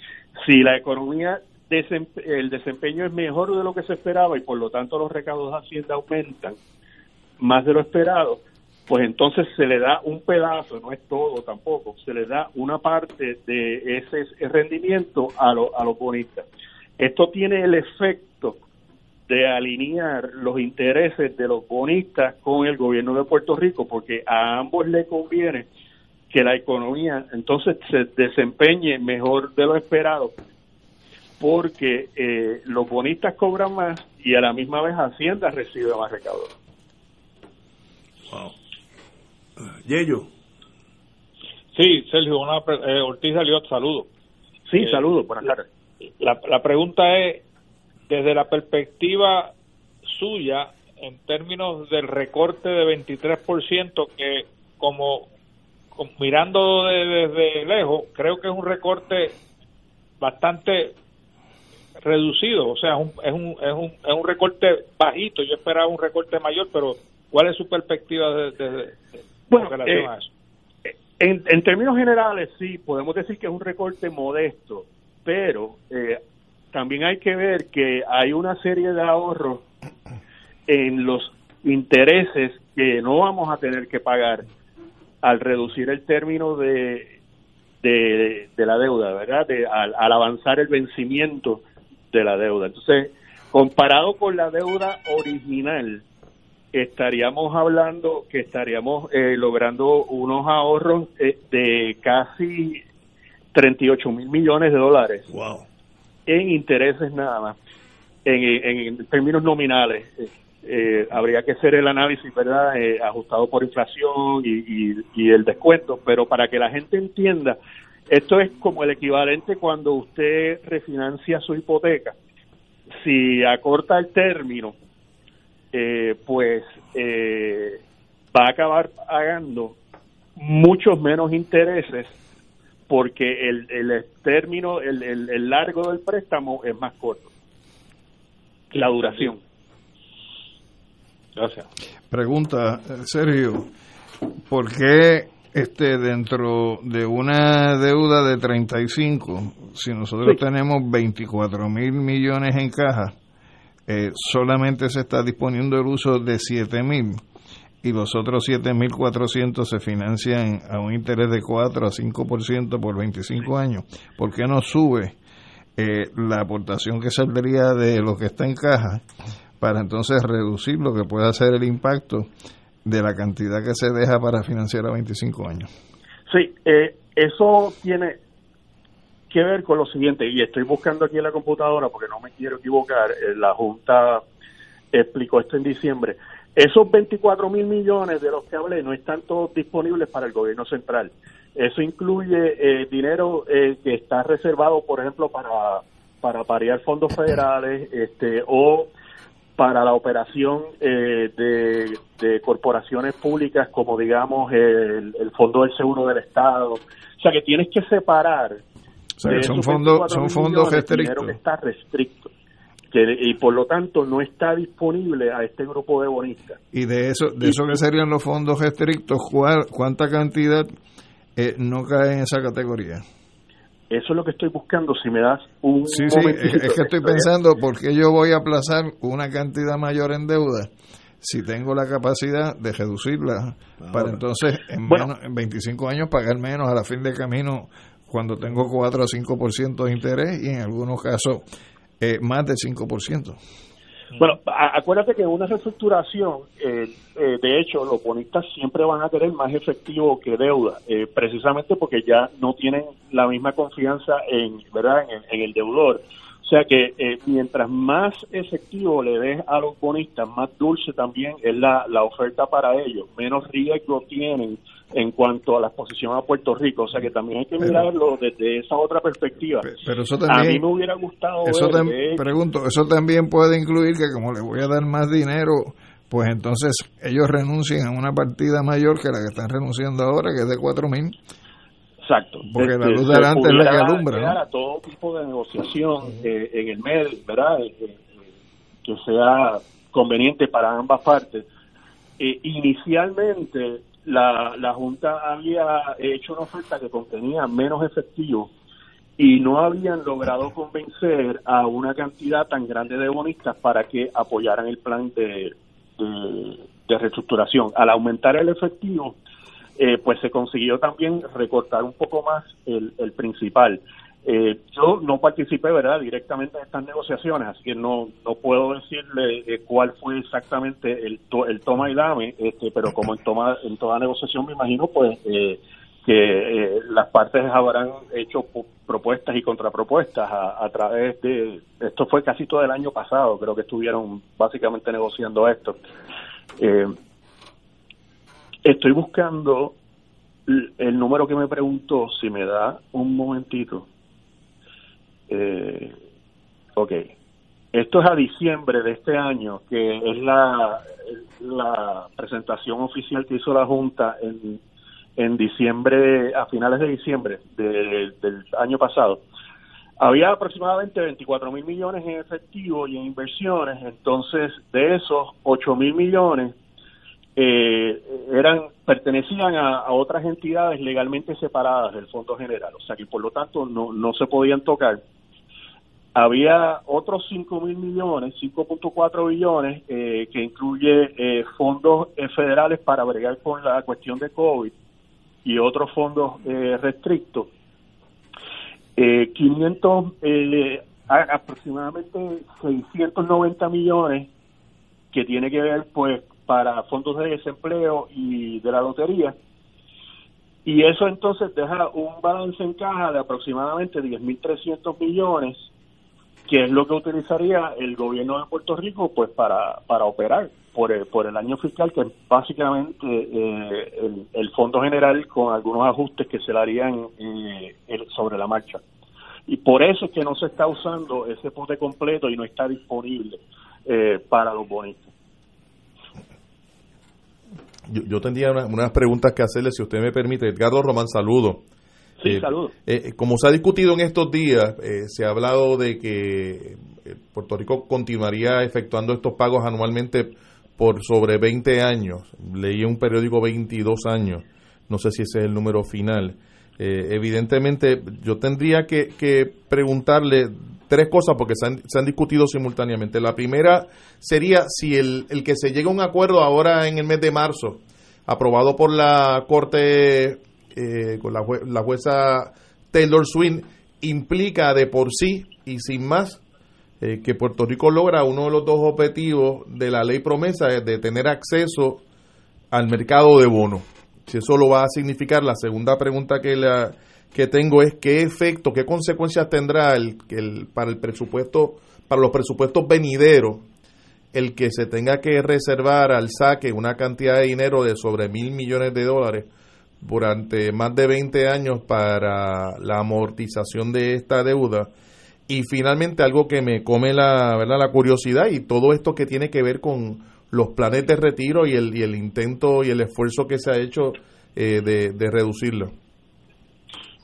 Si la economía, el desempeño es mejor de lo que se esperaba y por lo tanto los recaudos de Hacienda aumentan más de lo esperado, pues entonces se le da un pedazo, no es todo tampoco, se le da una parte de ese rendimiento a, a los bonistas. Esto tiene el efecto de alinear los intereses de los bonistas con el gobierno de Puerto Rico, porque a ambos le conviene que la economía entonces se desempeñe mejor de lo esperado, porque eh, los bonistas cobran más y a la misma vez Hacienda recibe más recaudo. Yello. Sí, Sergio, una, eh, Ortiz Aliot, saludo. Sí, eh, saludo, buenas La, la pregunta es, desde la perspectiva suya, en términos del recorte de 23% que como, mirando desde lejos, creo que es un recorte bastante reducido, o sea, es un, es un, es un, es un recorte bajito, yo esperaba un recorte mayor, pero ¿cuál es su perspectiva de, relación eh, a eso? En, en, términos generales, sí, podemos decir que es un recorte modesto, pero eh, también hay que ver que hay una serie de ahorros en los intereses que no vamos a tener que pagar al reducir el término de, de, la deuda, ¿verdad? De, al, avanzar el vencimiento de la deuda. Entonces, comparado con la deuda original, estaríamos hablando que estaríamos eh, logrando unos ahorros eh, de casi 38 mil millones de dólares en intereses nada más, en, en términos nominales. Eh, habría que hacer el análisis, ¿verdad?, eh, ajustado por inflación y, el descuento, pero para que la gente entienda, esto es como el equivalente cuando usted refinancia su hipoteca. Si acorta el término, eh, pues va a acabar pagando muchos menos intereses porque el, el término, el, el largo del préstamo es más corto, la duración. Gracias. Pregunta, Sergio, ¿por qué este dentro de una deuda de 35, si nosotros tenemos 24 mil millones en caja, eh, solamente se está disponiendo el uso de 7 mil y los otros 7.400 se financian a un interés de 4 a 5% por 25 años. ¿Por qué no sube eh, la aportación que saldría de lo que está en caja para entonces reducir lo que pueda ser el impacto de la cantidad que se deja para financiar a 25 años. Sí, eh, eso tiene que ver con lo siguiente, y estoy buscando aquí en la computadora porque no me quiero equivocar, eh, la Junta explicó esto en diciembre, esos 24 mil millones de los que hablé no están todos disponibles para el gobierno central. Eso incluye eh, dinero que está reservado, por ejemplo, para, para parear fondos federales este, o para la operación eh, de, corporaciones públicas como digamos el, Fondo del Seguro del Estado. O sea que tienes que separar. son fondos son fondos restrictos. Que está restricto. Que, y por lo tanto no está disponible a este grupo de bonistas. Y de eso, de eso que serían los fondos restrictos, ¿cuánta cantidad eh, no cae en esa categoría? Eso es lo que estoy buscando. Si me das un. Sí, sí, es, que estoy pensando, ¿por qué yo voy a aplazar una cantidad mayor en deuda si tengo la capacidad de reducirla para entonces en, menos, en 25 años pagar menos a la fin de camino cuando tengo 4 o 5% de interés y en algunos casos eh, más del 5%? Bueno, acuérdate que en una reestructuración, eh, eh, de hecho, los bonistas siempre van a tener más efectivo que deuda, eh, precisamente porque ya no tienen la misma confianza en, ¿verdad? en, el deudor. O sea que mientras más efectivo le des a los bonistas, más dulce también es la, la oferta para ellos, menos riesgo tienen en cuanto a la exposición a Puerto Rico. O sea que también hay que mirarlo desde esa otra perspectiva. Pero eso también, a mí me hubiera gustado eso pregunto, eso también puede incluir que como le voy a dar más dinero, pues entonces ellos renuncien a una partida mayor que la que están renunciando ahora, que es de cuatro mil. Exacto. Porque la luz delante es la que alumbra. a todo tipo de negociación eh, en el medio, ¿verdad? Eh, eh, que sea conveniente para ambas partes. inicialmente la, la Junta había hecho una oferta que contenía menos efectivo y no habían logrado convencer a una cantidad tan grande de bonistas para que apoyaran el plan de, de, reestructuración. Al aumentar el efectivo, eh, pues se consiguió también recortar un poco más el, el principal. Eh, yo no participé, ¿verdad?, directamente en estas negociaciones, así que no, no puedo decirle eh, cuál fue exactamente el, el toma y dame, este, pero como en, toma, en toda negociación me imagino, pues, eh, que las partes habrán hecho propuestas y contrapropuestas a, a través de, esto fue casi todo el año pasado, creo que estuvieron básicamente negociando esto. estoy buscando el número que me preguntó, si me da un momentito. Eh, ok. Esto es a diciembre de este año, que es la, presentación oficial que hizo la Junta en, en diciembre, a finales de diciembre del año pasado. Había aproximadamente 24 mil millones en efectivo y en inversiones, entonces de esos 8 mil millones eh, eran pertenecían a, otras entidades legalmente separadas del Fondo General, o sea que por lo tanto no, no se podían tocar. Había otros 5 mil millones, 5.4 billones, eh, que incluye eh, fondos eh, federales para bregar con la cuestión de COVID y otros fondos restrictos. 500, aproximadamente 690 millones que tiene que ver pues para fondos de desempleo y de la lotería. Y eso entonces deja un balance en caja de aproximadamente 10.300 millones, que es lo que utilizaría el gobierno de Puerto Rico pues para, para operar por el, por el año fiscal, que es básicamente eh, el, Fondo General con algunos ajustes que se le harían eh, sobre la marcha. Y por eso es que no se está usando ese pote completo y no está disponible eh, para los bonistas. Yo, tendría unas preguntas que hacerle, si usted me permite. Edgardo Román, saludo. Sí, eh. Eh, como se ha discutido en estos días, eh, se ha hablado de que Puerto Rico continuaría efectuando estos pagos anualmente por sobre 20 años. Leí en un periódico 22 años. No sé si ese es el número final. evidentemente, yo tendría que, que preguntarle tres cosas porque se han, se han, discutido simultáneamente. La primera sería si el, el, que se llegue a un acuerdo ahora en el mes de marzo, aprobado por la Corte, eh, con la, la, jueza Taylor Swin, implica de por sí y sin más eh, que Puerto Rico logra uno de los dos objetivos de la ley promesa de tener acceso al mercado de bonos. Si eso lo va a significar, la segunda pregunta que la que tengo es qué efecto, qué consecuencias tendrá el, el, para el presupuesto, para los presupuestos venideros, el que se tenga que reservar al saque una cantidad de dinero de sobre mil millones de dólares durante más de 20 años para la amortización de esta deuda. Y finalmente algo que me come la, ¿verdad? la curiosidad y todo esto que tiene que ver con los planes de retiro y el, y el intento y el esfuerzo que se ha hecho eh, de, de reducirlo.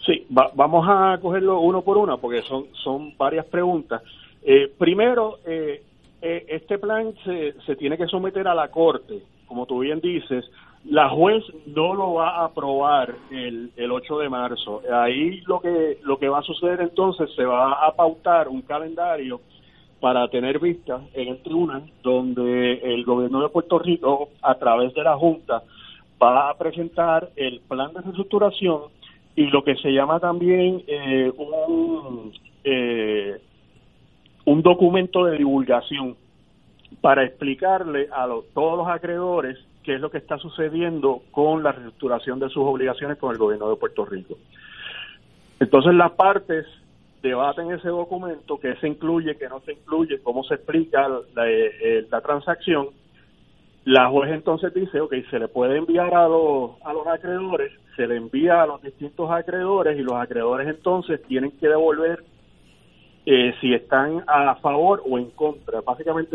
Sí, vamos a cogerlo uno por uno porque son, son varias preguntas. Eh, primero, eh, eh, este plan se, se tiene que someter a la Corte, como tú bien dices. La juez no lo va a aprobar el, el 8 de marzo. Ahí lo que, lo que va a suceder entonces, se va a pautar un calendario para tener vista en el tribunal, donde el gobierno de Puerto Rico, a través de la Junta, va a presentar el plan de reestructuración y lo que se llama también eh, un, eh, un documento de divulgación para explicarle a todos los acreedores qué es lo que está sucediendo con la reestructuración de sus obligaciones con el gobierno de Puerto Rico. Entonces las partes debaten ese documento, que se incluye, que no se incluye, cómo se explica la, eh, la transacción. La juez entonces dice, ok, se le puede enviar a los, a los acreedores se le envía a los distintos acreedores y los acreedores entonces tienen que devolver eh, si están a favor o en contra, básicamente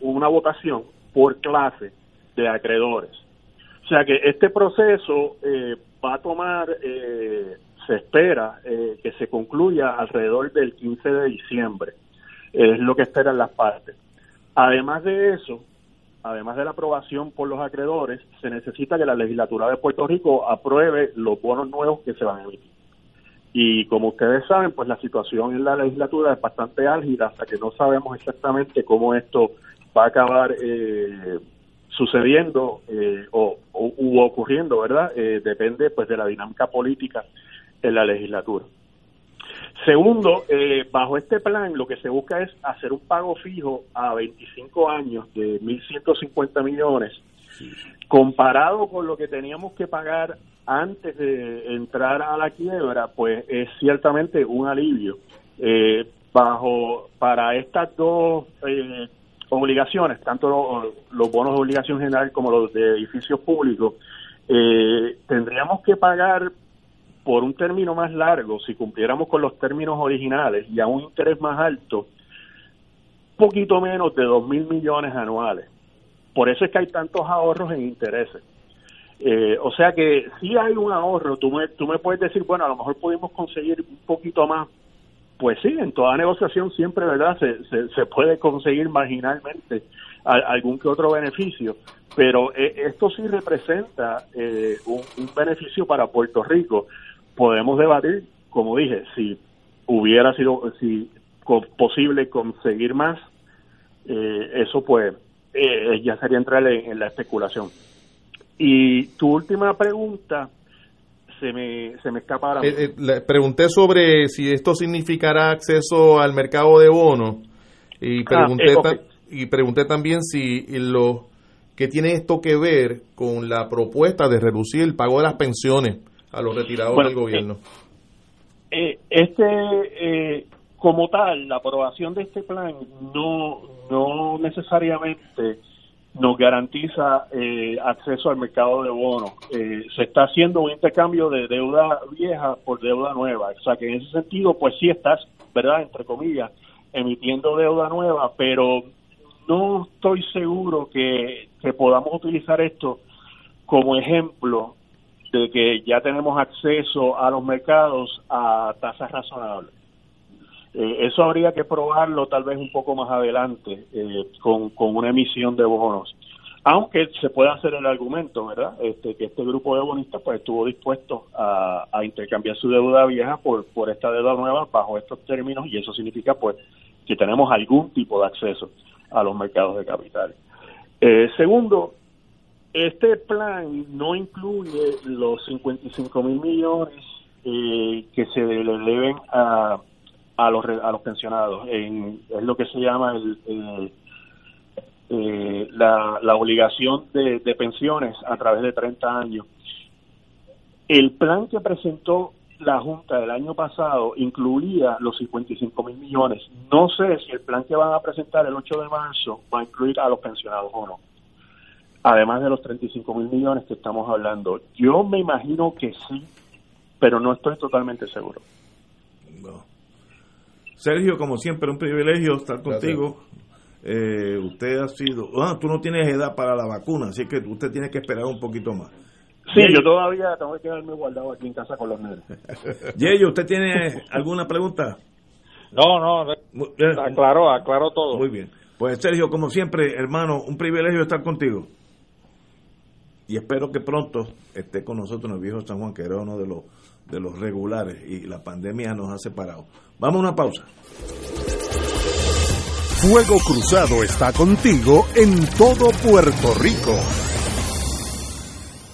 una votación por clase de acreedores. O sea que este proceso eh, va a tomar, eh, se espera que se concluya alrededor del 15 de diciembre, es lo que esperan las partes. Además de eso, además de la aprobación por los acreedores, se necesita que la legislatura de Puerto Rico apruebe los bonos nuevos que se van a emitir. Y como ustedes saben, pues la situación en la legislatura es bastante álgida hasta que no sabemos exactamente cómo esto va a acabar eh, sucediendo eh, o, u ocurriendo, ¿verdad? Eh, depende pues de la dinámica política en la legislatura. Segundo, eh, bajo este plan lo que se busca es hacer un pago fijo a 25 años de 1.150 millones, comparado con lo que teníamos que pagar antes de entrar a la quiebra, pues es ciertamente un alivio. Eh, bajo para estas dos eh, obligaciones, tanto los bonos de obligación general como los de edificios públicos, tendríamos que pagar por un término más largo, si cumpliéramos con los términos originales y a un interés más alto, poquito menos de 2 mil millones anuales. Por eso es que hay tantos ahorros en intereses. Eh, o sea que si hay un ahorro, tú me, tú me puedes decir, bueno, a lo mejor pudimos conseguir un poquito más. Pues sí, en toda negociación siempre, ¿verdad? Se, se, puede conseguir marginalmente algún que otro beneficio, pero eh, esto sí representa eh, un, beneficio para Puerto Rico. Podemos debatir, como dije, si hubiera sido si posible conseguir más, eso pues ya sería entrar en la especulación. Y tu última pregunta se me, se me escapa ahora. Eh, eh, le pregunté sobre si esto significará acceso al mercado de bonos y ah, pregunté, eh, y pregunté también si lo que tiene esto que ver con la propuesta de reducir el pago de las pensiones a los retirados del gobierno. este, como tal, la aprobación de este plan no, no necesariamente nos garantiza eh, acceso al mercado de bonos. Eh, se está haciendo un intercambio de deuda vieja por deuda nueva. O sea que en ese sentido, pues sí estás, ¿verdad? Entre comillas, emitiendo deuda nueva, pero no estoy seguro que, que podamos utilizar esto como ejemplo de que ya tenemos acceso a los mercados a tasas razonables. Eh, eso habría que probarlo tal vez un poco más adelante eh, con, una emisión de bonos. Aunque se puede hacer el argumento, ¿verdad? Este, que este grupo de bonistas pues estuvo dispuesto a, intercambiar su deuda vieja por, por esta deuda nueva bajo estos términos y eso significa pues que tenemos algún tipo de acceso a los mercados de capitales. Eh, segundo, este plan no incluye los 55 mil millones que se le deben a a los, a los pensionados. En, es lo que se llama el, eh, la, la, obligación de, pensiones a través de 30 años. El plan que presentó la Junta del año pasado incluía los 55 mil millones. No sé si el plan que van a presentar el 8 de marzo va a incluir a los pensionados o no. Además de los 35 mil millones que estamos hablando. Yo me imagino que sí, pero no estoy totalmente seguro. Sergio, como siempre, un privilegio estar contigo. Eh, usted ha sido. Ah, tú no tienes edad para la vacuna, así que usted tiene que esperar un poquito más. Sí, yo todavía tengo que quedarme guardado aquí en casa con los nenes. ¿usted tiene alguna pregunta? No, no, aclaró, aclaró todo. Muy bien. Pues Sergio, como siempre, hermano, un privilegio estar contigo. Y espero que pronto esté con nosotros en el viejo San Juan, que era uno de los de los regulares y la pandemia nos ha separado. Vamos a una pausa. Fuego Cruzado está contigo en todo Puerto Rico.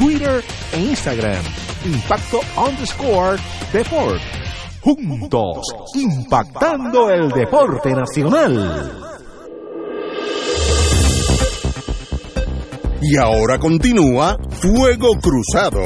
Twitter e Instagram. Impacto underscore Deport. juntos, impactando el deporte nacional. Y ahora continúa Fuego Cruzado.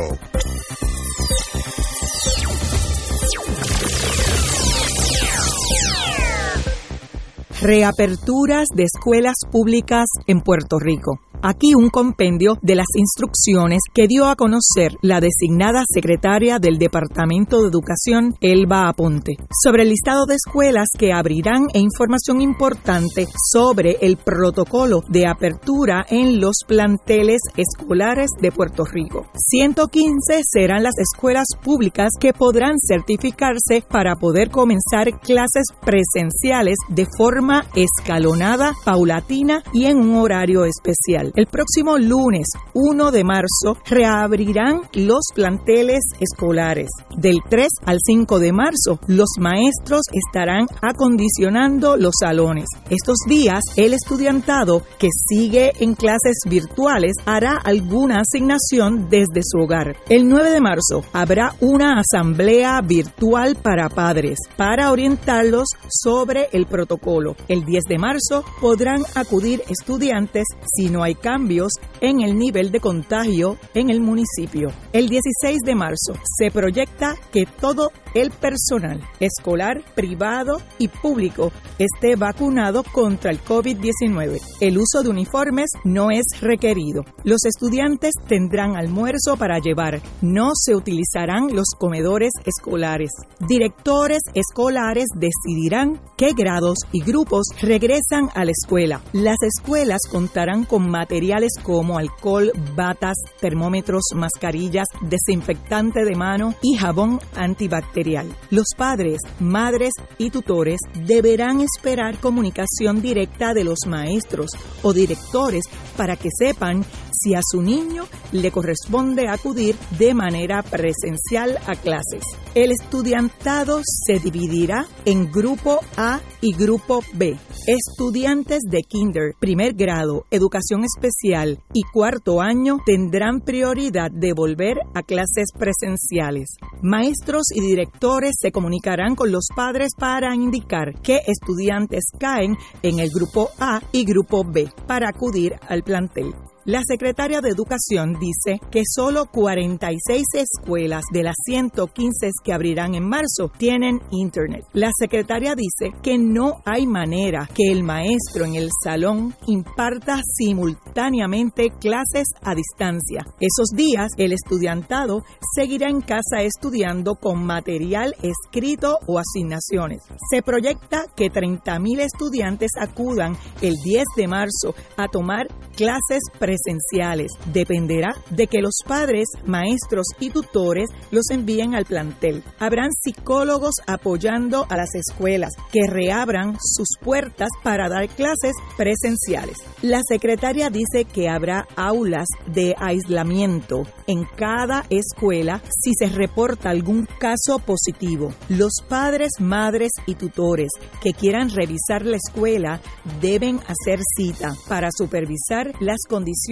Reaperturas de escuelas públicas en Puerto Rico. Aquí un compendio de las instrucciones que dio a conocer la designada secretaria del Departamento de Educación, Elba Aponte, sobre el listado de escuelas que abrirán e información importante sobre el protocolo de apertura en los planteles escolares de Puerto Rico. 115 serán las escuelas públicas que podrán certificarse para poder comenzar clases presenciales de forma escalonada, paulatina y en un horario especial. El próximo lunes 1 de marzo reabrirán los planteles escolares. Del 3 al 5 de marzo, los maestros estarán acondicionando los salones. Estos días, el estudiantado que sigue en clases virtuales hará alguna asignación desde su hogar. El 9 de marzo habrá una asamblea virtual para padres para orientarlos sobre el protocolo. El 10 de marzo podrán acudir estudiantes si no hay cambios en el nivel de contagio en el municipio. El 16 de marzo se proyecta que todo el personal escolar, privado y público esté vacunado contra el COVID-19. El uso de uniformes no es requerido. Los estudiantes tendrán almuerzo para llevar. No se utilizarán los comedores escolares. Directores escolares decidirán qué grados y grupos regresan a la escuela. Las escuelas contarán con materiales como alcohol, batas, termómetros, mascarillas, desinfectante de mano y jabón antibacterial. Los padres, madres y tutores deberán esperar comunicación directa de los maestros o directores para que sepan si a su niño le corresponde acudir de manera presencial a clases. El estudiantado se dividirá en grupo A y grupo B. Estudiantes de kinder, primer grado, educación especial y cuarto año tendrán prioridad de volver a clases presenciales. Maestros y directores se comunicarán con los padres para indicar qué estudiantes caen en el grupo A y grupo B para acudir al plantel. La secretaria de Educación dice que solo 46 escuelas de las 115 que abrirán en marzo tienen Internet. La secretaria dice que no hay manera que el maestro en el salón imparta simultáneamente clases a distancia. Esos días el estudiantado seguirá en casa estudiando con material escrito o asignaciones. Se proyecta que 30.000 estudiantes acudan el 10 de marzo a tomar clases presenciales esenciales. Dependerá de que los padres, maestros y tutores los envíen al plantel. Habrán psicólogos apoyando a las escuelas que reabran sus puertas para dar clases presenciales. La secretaria dice que habrá aulas de aislamiento en cada escuela si se reporta algún caso positivo. Los padres, madres y tutores que quieran revisar la escuela deben hacer cita para supervisar las condiciones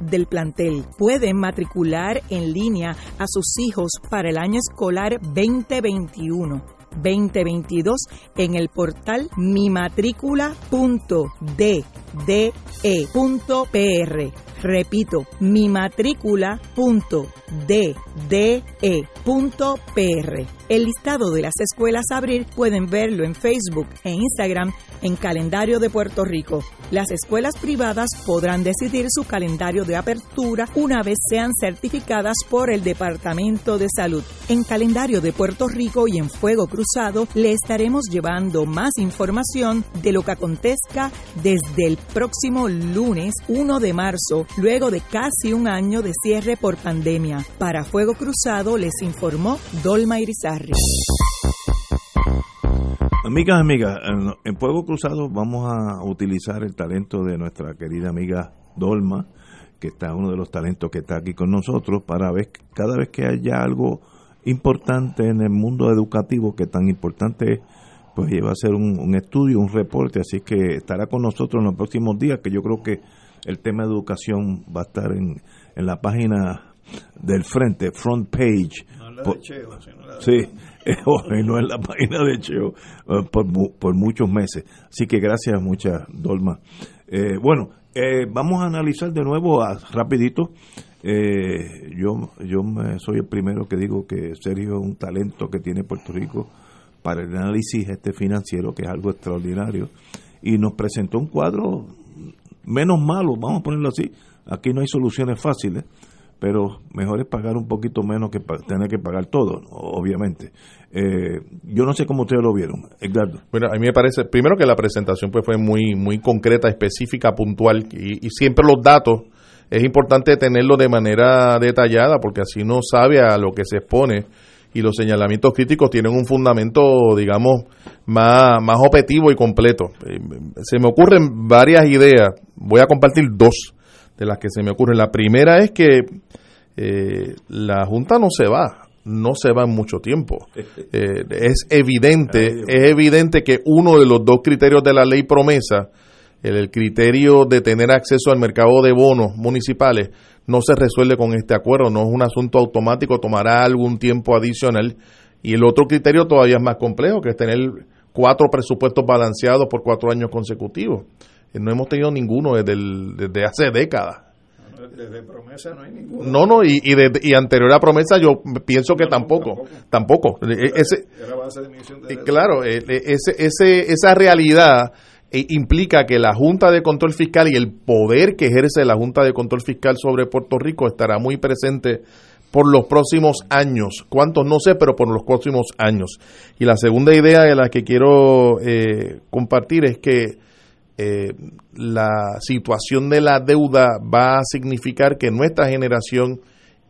del plantel. Pueden matricular en línea a sus hijos para el año escolar 2021. 2022 en el portal mimatrícula.dde.pr. Repito, mimatrícula.dde.pr. El listado de las escuelas a abrir pueden verlo en Facebook e Instagram en Calendario de Puerto Rico. Las escuelas privadas podrán decidir su calendario de apertura una vez sean certificadas por el Departamento de Salud. En Calendario de Puerto Rico y en Fuego Cruzado le estaremos llevando más información de lo que acontezca desde el próximo lunes 1 de marzo, luego de casi un año de cierre por pandemia. Para Fuego Cruzado les informó Dolma Irizarri. Amigas, amigas, en, Fuego Cruzado vamos a utilizar el talento de nuestra querida amiga Dolma, que está uno de los talentos que está aquí con nosotros, para ver cada vez que haya algo importante en el mundo educativo, que tan importante es, pues lleva a hacer un, estudio, un reporte, así que estará con nosotros en los próximos días, que yo creo que el tema de educación va a estar en, en la página del frente, front page sí, y no en la página de Cheo eh, por, por muchos meses. Así que gracias, muchas, Dolma. Eh, bueno, eh, vamos a analizar de nuevo rapidito. yo yo soy el primero que digo que Sergio es un talento que tiene Puerto Rico para el análisis este financiero, que es algo extraordinario. Y nos presentó un cuadro menos malo, vamos a ponerlo así. Aquí no hay soluciones fáciles pero mejor es pagar un poquito menos que tener que pagar todo, obviamente. Eh, yo no sé cómo ustedes lo vieron, Edgardo. Bueno, a mí me parece, primero que la presentación pues fue muy, muy concreta, específica, puntual, y, siempre los datos es importante tenerlos de manera detallada, porque así no sabe a lo que se expone y los señalamientos críticos tienen un fundamento, digamos, más, más objetivo y completo. Eh, se me ocurren varias ideas, voy a compartir dos de las que se me ocurren. La primera es que eh, la Junta no se va, no se va en mucho tiempo. Eh, es evidente, es evidente que uno de los dos criterios de la ley promesa, el, criterio de tener acceso al mercado de bonos municipales, no se resuelve con este acuerdo, no es un asunto automático, tomará algún tiempo adicional. Y el otro criterio todavía es más complejo, que es tener cuatro presupuestos balanceados por cuatro años consecutivos. Eh, no hemos tenido ninguno desde, desde hace décadas. Desde promesa no hay ninguno. No, no, y, y, anterior a promesa yo pienso que tampoco, tampoco. Eh, ese, claro, eh, ese, ese, esa realidad implica que la Junta de Control Fiscal y el poder que ejerce la Junta de Control Fiscal sobre Puerto Rico estará muy presente por los próximos años. ¿Cuántos? No sé, pero por los próximos años. Y la segunda idea de la que quiero compartir es que eh, la situación de la deuda va a significar que nuestra generación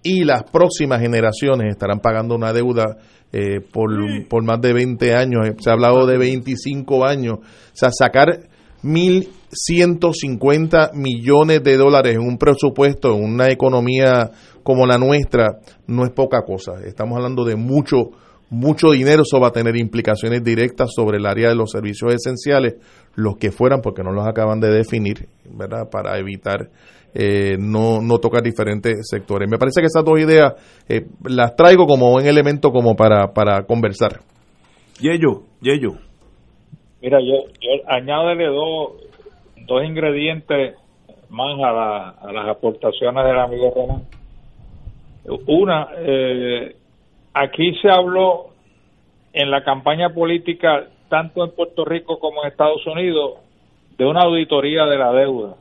y las próximas generaciones estarán pagando una deuda eh, por, por, más de 20 años. Se ha hablado de 25 años. O sea, sacar 1.150 millones de dólares en un presupuesto, en una economía como la nuestra, no es poca cosa. Estamos hablando de mucho mucho dinero, eso va a tener implicaciones directas sobre el área de los servicios esenciales, los que fueran, porque no los acaban de definir, ¿verdad? Para evitar eh, no, no tocar diferentes sectores. Me parece que esas dos ideas eh, las traigo como un elemento como para, para conversar. Yello, Yello. Mira, yo, yo añádele dos, dos ingredientes más a, a las aportaciones del amigo Román. Una, eh, aquí se habló en la campaña política, tanto en Puerto Rico como en Estados Unidos, de una auditoría de la deuda.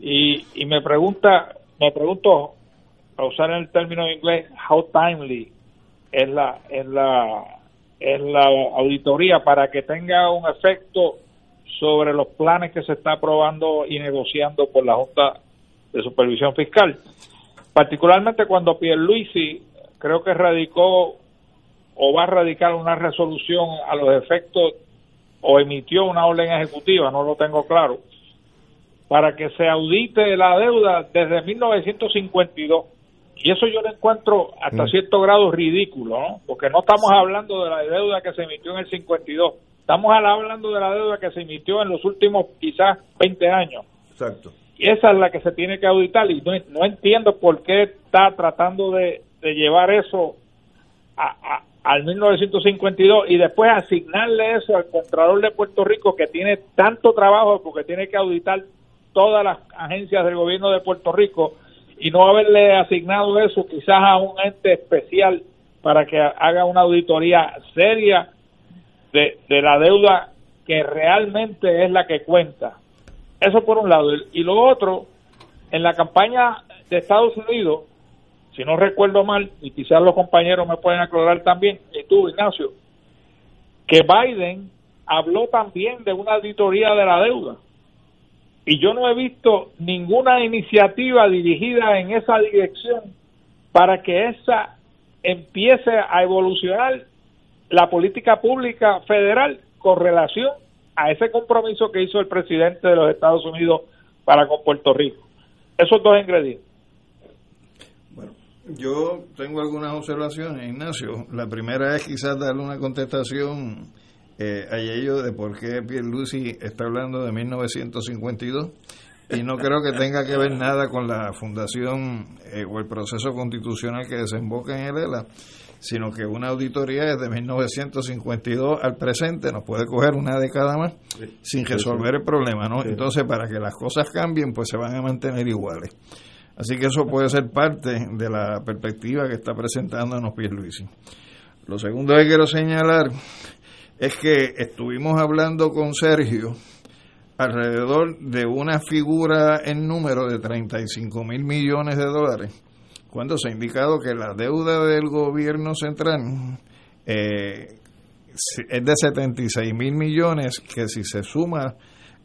Y, y me pregunta, me pregunto, para usar el término en inglés, how timely es la, es la, es la auditoría para que tenga un efecto sobre los planes que se está aprobando y negociando por la Junta de Supervisión Fiscal. Particularmente cuando Pierluisi creo que radicó o va a radicar una resolución a los efectos o emitió una orden ejecutiva, no lo tengo claro, para que se audite la deuda desde 1952. Y eso yo lo encuentro hasta mm. cierto grado ridículo, ¿no? Porque no estamos hablando de la deuda que se emitió en el 52, estamos hablando de la deuda que se emitió en los últimos quizás 20 años. Exacto. Y esa es la que se tiene que auditar y no, no entiendo por qué está tratando de de llevar eso a, al 1952 y después asignarle eso al Contralor de Puerto Rico que tiene tanto trabajo porque tiene que auditar todas las agencias del gobierno de Puerto Rico y no haberle asignado eso quizás a un ente especial para que haga una auditoría seria de, de la deuda que realmente es la que cuenta. Eso por un lado. Y lo otro, en la campaña de Estados Unidos, si no recuerdo mal, y quizás los compañeros me pueden aclarar también, y tú, Ignacio, que Biden habló también de una auditoría de la deuda. Y yo no he visto ninguna iniciativa dirigida en esa dirección para que esa empiece a evolucionar la política pública federal con relación a ese compromiso que hizo el presidente de los Estados Unidos para con Puerto Rico. Esos dos ingredientes. Yo tengo algunas observaciones, Ignacio. La primera es quizás darle una contestación eh, a ello de por qué Pierluisi está hablando de 1952 y no creo que tenga que ver nada con la fundación eh, o el proceso constitucional que desemboca en el ELA, sino que una auditoría desde 1952 al presente nos puede coger una década más sin resolver el problema, ¿no? Entonces, para que las cosas cambien, pues se van a mantener iguales. Así que eso puede ser parte de la perspectiva que está presentando Pierre Luisi. Lo segundo que quiero señalar es que estuvimos hablando con Sergio alrededor de una figura en número de 35 mil millones de dólares, cuando se ha indicado que la deuda del gobierno central eh, es de 76 mil millones, que si se suma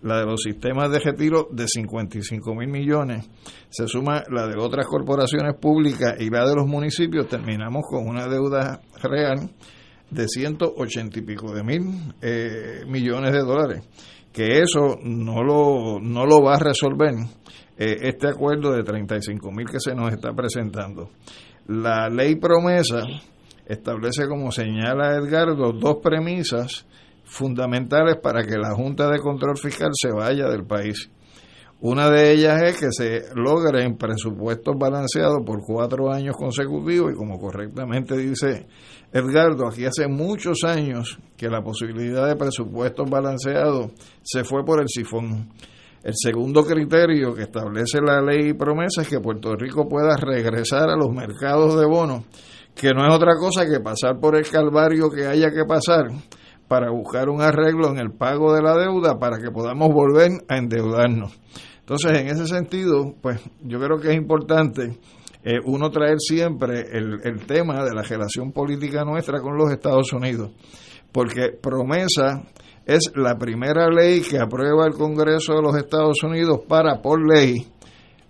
la de los sistemas de retiro de 55 mil millones, se suma la de otras corporaciones públicas y la de los municipios, terminamos con una deuda real de 180 y pico de mil eh, millones de dólares que eso no lo, no lo va a resolver eh, este acuerdo de 35 mil que se nos está presentando. La ley promesa establece, como señala Edgardo, dos premisas fundamentales para que la Junta de Control Fiscal se vaya del país. Una de ellas es que se logren presupuestos balanceados por cuatro años consecutivos y como correctamente dice Edgardo, aquí hace muchos años que la posibilidad de presupuestos balanceados se fue por el sifón. El segundo criterio que establece la ley y promesa es que Puerto Rico pueda regresar a los mercados de bonos, que no es otra cosa que pasar por el calvario que haya que pasar para buscar un arreglo en el pago de la deuda para que podamos volver a endeudarnos. Entonces, en ese sentido, pues yo creo que es importante eh, uno traer siempre el, el tema de la relación política nuestra con los Estados Unidos, porque promesa es la primera ley que aprueba el Congreso de los Estados Unidos para, por ley,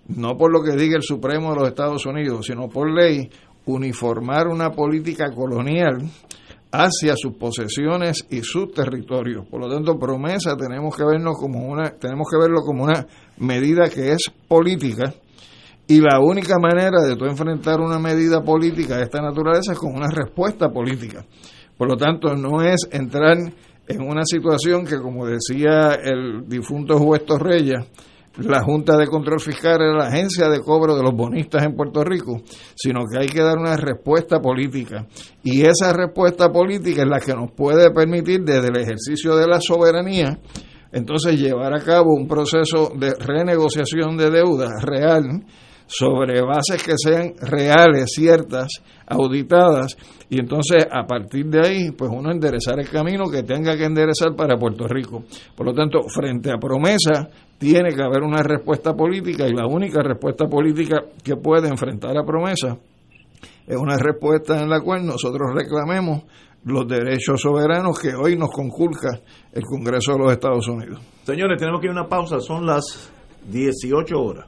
no por lo que diga el Supremo de los Estados Unidos, sino por ley, uniformar una política colonial hacia sus posesiones y sus territorios. Por lo tanto, promesa tenemos que vernos como una tenemos que verlo como una medida que es política y la única manera de tú enfrentar una medida política de esta naturaleza es con una respuesta política. Por lo tanto, no es entrar en una situación que, como decía el difunto juez Torreya, la Junta de Control Fiscal es la agencia de cobro de los bonistas en Puerto Rico, sino que hay que dar una respuesta política. Y esa respuesta política es la que nos puede permitir desde el ejercicio de la soberanía, entonces llevar a cabo un proceso de renegociación de deuda real sobre bases que sean reales, ciertas, auditadas, y entonces a partir de ahí, pues uno enderezar el camino que tenga que enderezar para Puerto Rico. Por lo tanto, frente a promesa, tiene que haber una respuesta política, y la única respuesta política que puede enfrentar a promesa es una respuesta en la cual nosotros reclamemos los derechos soberanos que hoy nos conculca el Congreso de los Estados Unidos. Señores, tenemos que ir a una pausa, son las 18 horas.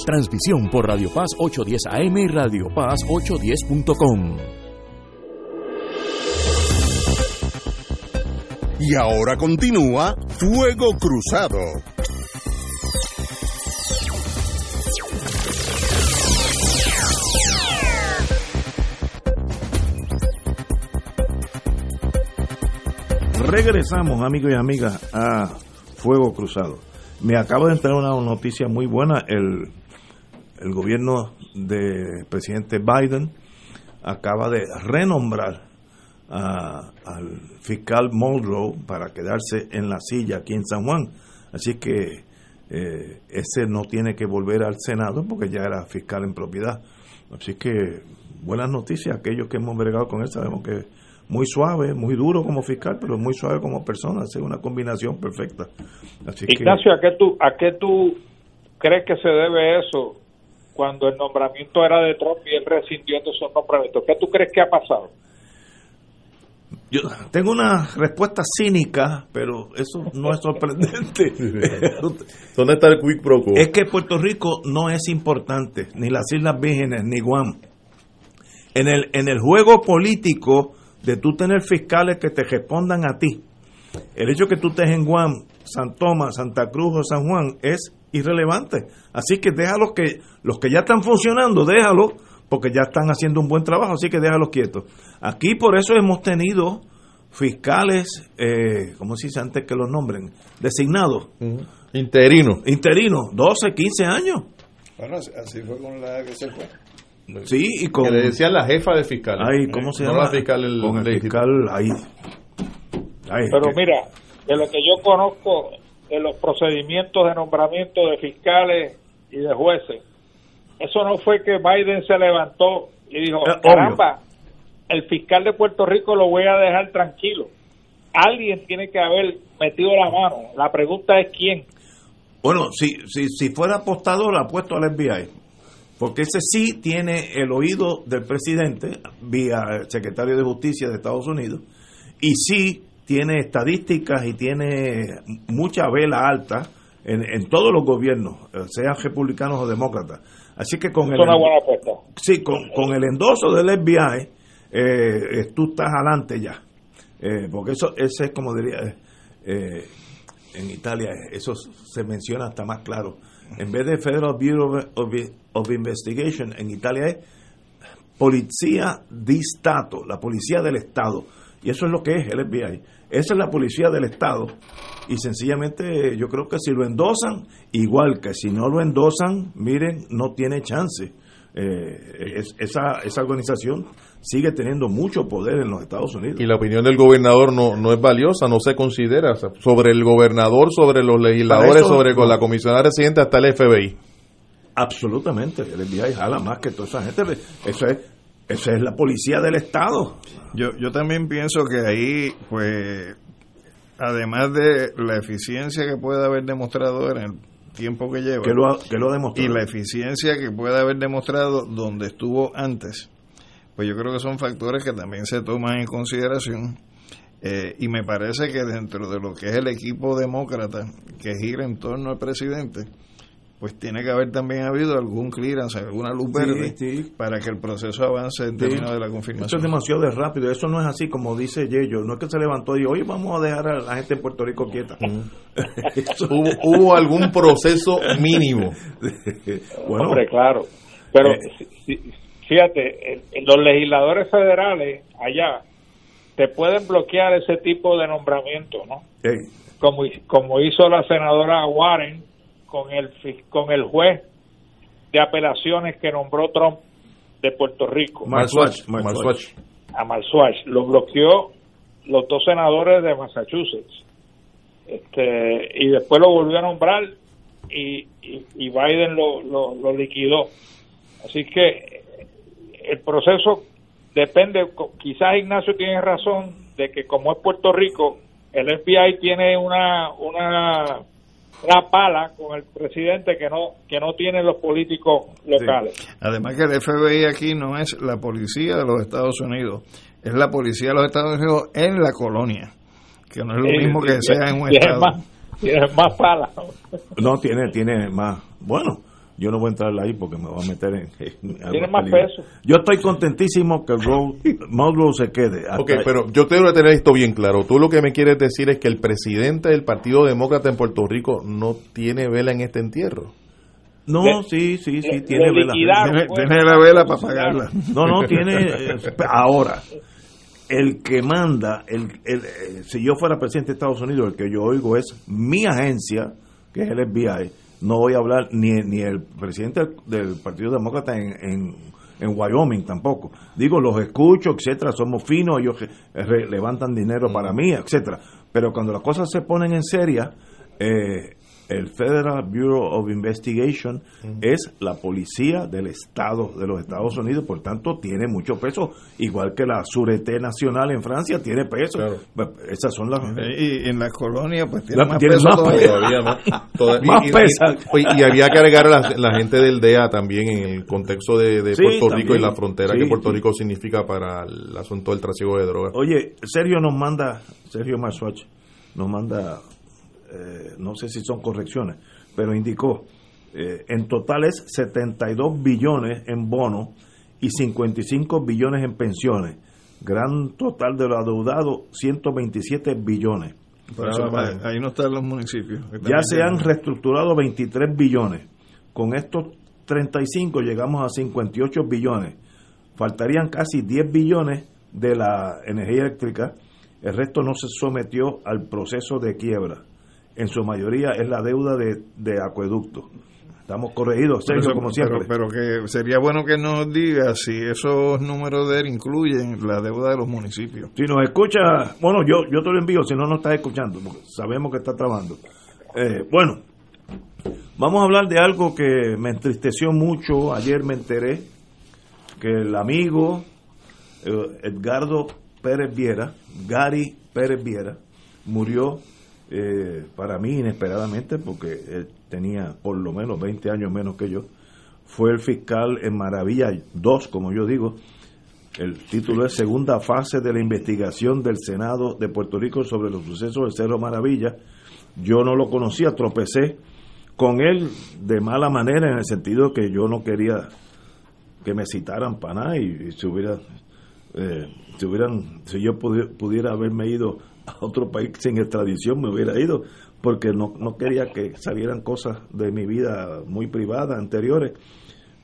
Transmisión por Radio Paz 810 AM y Radio Paz 810.com. Y ahora continúa Fuego Cruzado. Regresamos, amigos y amigas, a Fuego Cruzado. Me acabo de entrar una noticia muy buena. El, el gobierno del presidente Biden acaba de renombrar a- al fiscal Muldrow para quedarse en la silla aquí en San Juan. Así que eh, ese no tiene que volver al Senado porque ya era fiscal en propiedad. Así que buenas noticias. Aquellos que hemos bregado con él sabemos que muy suave, muy duro como fiscal, pero muy suave como persona. Es una combinación perfecta. Así que- Ignacio, ¿a qué, tú, ¿a qué tú crees que se debe eso cuando el nombramiento era de Trump y él rescindió de esos nombramientos? ¿Qué tú crees que ha pasado? Yo tengo una respuesta cínica, pero eso no es sorprendente. ¿Dónde está el quick pro quo? Es que Puerto Rico no es importante, ni las Islas Vírgenes, ni Guam. En el, en el juego político de tú tener fiscales que te respondan a ti, el hecho que tú estés en Guam, San Tomás, Santa Cruz o San Juan es irrelevante. Así que déjalos que, los que ya están funcionando, déjalos, porque ya están haciendo un buen trabajo, así que déjalos quietos. Aquí por eso hemos tenido fiscales, eh, ¿cómo se dice antes que los nombren? Designados. Interino. Interino, 12, 15 años. Bueno, así- fue con la que se fue. Sí, y con... Que le decían la jefa de fiscal. Ay, ¿cómo se No llama? la fiscal, el- con el el- fiscal ahí. Ay, Pero que- mira, de lo que yo conozco de los procedimientos de nombramiento de fiscales y de jueces, eso no fue que Biden se levantó y dijo, Eh, obvio. caramba, el fiscal de Puerto Rico lo voy a dejar tranquilo. Alguien tiene que haber metido la mano. La pregunta es quién. Bueno, si, si, si fuera apostador, apuesto al FBI. Porque ese sí tiene el oído del presidente, vía el secretario de Justicia de Estados Unidos, y sí tiene estadísticas y tiene mucha vela alta en, en todos los gobiernos, eh, sean republicanos o demócratas. Así que con Es el, una buena apuesta. sí, con, con el endoso del FBI, eh, tú estás adelante ya. Eh, porque eso ese es como diría eh, en Italia, eso se menciona hasta más claro. En vez de Federal Bureau of, of Investigation, en Italia es Policía di Stato, la policía del Estado. Y eso es lo que es el FBI. Esa es la policía del Estado. Y sencillamente yo creo que si lo endosan, igual que si no lo endosan, miren, no tiene chance. Eh, es- esa, esa organización sigue teniendo mucho poder en los Estados Unidos. Y la opinión del gobernador no, no es valiosa, no se considera. Sobre el gobernador, sobre los legisladores, eso- sobre con la comisionada residente hasta el FBI. Absolutamente, el FBI jala más que toda esa gente. Eso es, eso es la policía del Estado. Yo, yo también pienso que ahí, pues, además de la eficiencia que puede haber demostrado en el tiempo que lleva, Que lo que lo y la eficiencia que puede haber demostrado donde estuvo antes, pues yo creo que son factores que también se toman en consideración Eh, y me parece que dentro de lo que es el equipo demócrata que gira en torno al presidente, pues tiene que haber también habido algún clearance, alguna luz verde para que el proceso avance en términos de la confirmación. Eso es demasiado rápido, eso no es así como dice Yello, no es que se levantó y dijo, oye, vamos a dejar a la gente en Puerto Rico quieta. ¿Hubo, hubo, algún proceso mínimo. bueno, Hombre, claro, pero eh, fíjate, los legisladores federales allá te pueden bloquear ese tipo de nombramiento, ¿no? Como, como hizo la senadora Warren con el con el juez de apelaciones que nombró Trump de Puerto Rico. A Marswatch. Lo bloqueó los dos senadores de Massachusetts. Este, y después lo volvió a nombrar y, y, Biden lo, lo, lo liquidó. Así que el proceso depende, quizás Ignacio tiene razón de que como es Puerto Rico, el FBI tiene una, una la pala con el presidente que no que no tienen los políticos locales. Además que el FBI aquí no es la policía de los Estados Unidos, es la policía de los Estados Unidos en la colonia, que no es lo mismo que sea en un estado. Más, tiene más pala. No, tiene, tiene más. Bueno, yo no voy a entrar ahí porque me voy a meter en, tiene más peso yo estoy contentísimo que Monroe se quede ok pero yo tengo que tener esto bien claro tú lo que me quieres decir es que el presidente del Partido Demócrata en Puerto Rico no tiene vela en este entierro no, sí, sí, sí, tiene vela. Pues. Tiene, la vela para pagarla. No, no, tiene. Eh, ahora, el que manda, el, el, eh, si yo fuera presidente de Estados Unidos, el que yo oigo es mi agencia, que es el FBI, no voy a hablar ni, ni el presidente del Partido Demócrata en, en, Wyoming tampoco. Digo, los escucho, etcétera, somos finos, ellos levantan dinero para mí, etcétera. Pero cuando las cosas se ponen en seria, eh, el Federal Bureau of Investigation es la policía del Estado de los Estados Unidos, por tanto tiene mucho peso, igual que la Sûreté Nacional en Francia tiene peso. Esas son las... Y en las colonias pues tiene más peso todavía. y, había que agregar a la, gente del DEA también en el contexto de, Puerto Rico y la frontera que Puerto Rico significa para el asunto del trasiego de drogas. Oye, Sergio nos manda, Sergio Marswatch nos manda eh, no sé si son correcciones, pero indicó, eh, en total es 72 billones en bonos y 55 billones en pensiones. Gran total de lo adeudado, 127 billones. ahí no están los municipios. Ya se han reestructurado 23 billones. Con estos 35 llegamos a 58 billones. Faltarían casi 10 billones de la energía eléctrica. El resto no se sometió al proceso de quiebra en su mayoría es la deuda de, de acueducto. Estamos corregidos, Sergio, como siempre. Pero, que sería bueno que nos diga si esos números de él incluyen la deuda de los municipios. Si nos escucha, bueno, yo, yo te lo envío, si no nos estás escuchando, porque sabemos que está trabajando. Eh, bueno, vamos a hablar de algo que me entristeció mucho. Ayer me enteré que el amigo eh, Edgardo Pérez Viera, Gary Pérez Viera, murió eh, para mí inesperadamente, porque tenía por lo menos 20 años menos que yo, fue el fiscal en Maravilla 2, como yo digo. El título es Segunda fase de la investigación del Senado de Puerto Rico sobre los sucesos del Cerro Maravilla. Yo no lo conocía, tropecé con él de mala manera en el sentido que yo no quería que me citaran para nada y, si hubiera eh, si hubieran si yo pudiera haberme ido a otro país sin extradición me hubiera ido, porque no, no quería que salieran cosas de mi vida muy privada anteriores.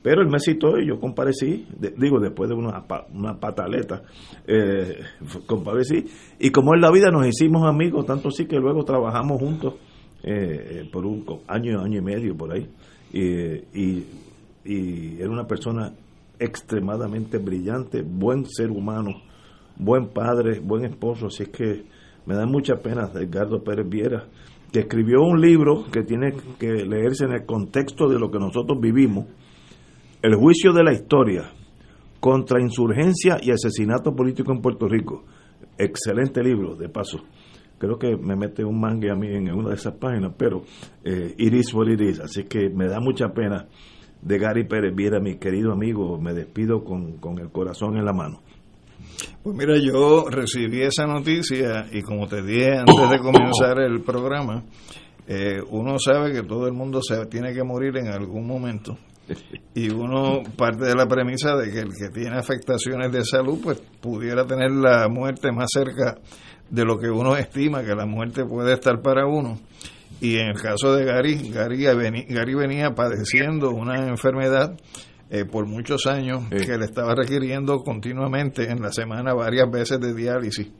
Pero él me citó y yo comparecí, digo, después de una, una pataleta, eh, comparecí. Y como en la vida nos hicimos amigos, tanto sí que luego trabajamos juntos eh, por un año, año y medio por ahí. Y, y era una persona extremadamente brillante, buen ser humano, buen padre, buen esposo, así es que me da mucha pena Edgardo Pérez Viera, que escribió un libro que tiene que leerse en el contexto de lo que nosotros vivimos, El juicio de la historia, contra insurgencia y asesinato político en Puerto Rico. Excelente libro, de paso. Creo que me mete un mangue a mí en una de esas páginas, pero eh, iris por iris, así que me da mucha pena de Gary Pérez Viera, mi querido amigo, me despido con, con el corazón en la mano. Pues mira, yo recibí esa noticia y como te dije antes de comenzar el programa, eh, uno sabe que todo el mundo se tiene que morir en algún momento y uno parte de la premisa de que el que tiene afectaciones de salud pues pudiera tener la muerte más cerca de lo que uno estima que la muerte puede estar para uno. Y en el caso de Gary Gary, Gary venía padeciendo una enfermedad eh, por muchos años que le estaba requiriendo continuamente en la semana varias veces de diálisis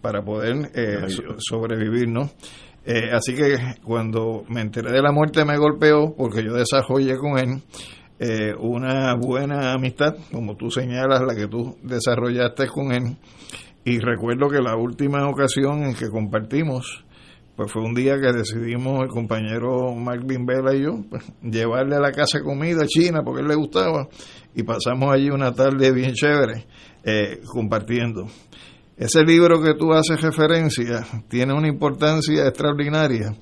para poder eh, sobrevivir, ¿no? Eh, así que cuando me enteré de la muerte me golpeó porque yo desarrollé con él una buena amistad, como tú señalas, la que tú desarrollaste con él. Y recuerdo que la última ocasión en que compartimos, pues fue un día que decidimos el compañero Mark Bimbela y yo pues, llevarle a la casa comida china porque él le gustaba y pasamos allí una tarde bien chévere eh, compartiendo. Ese libro que tú haces referencia tiene una importancia extraordinaria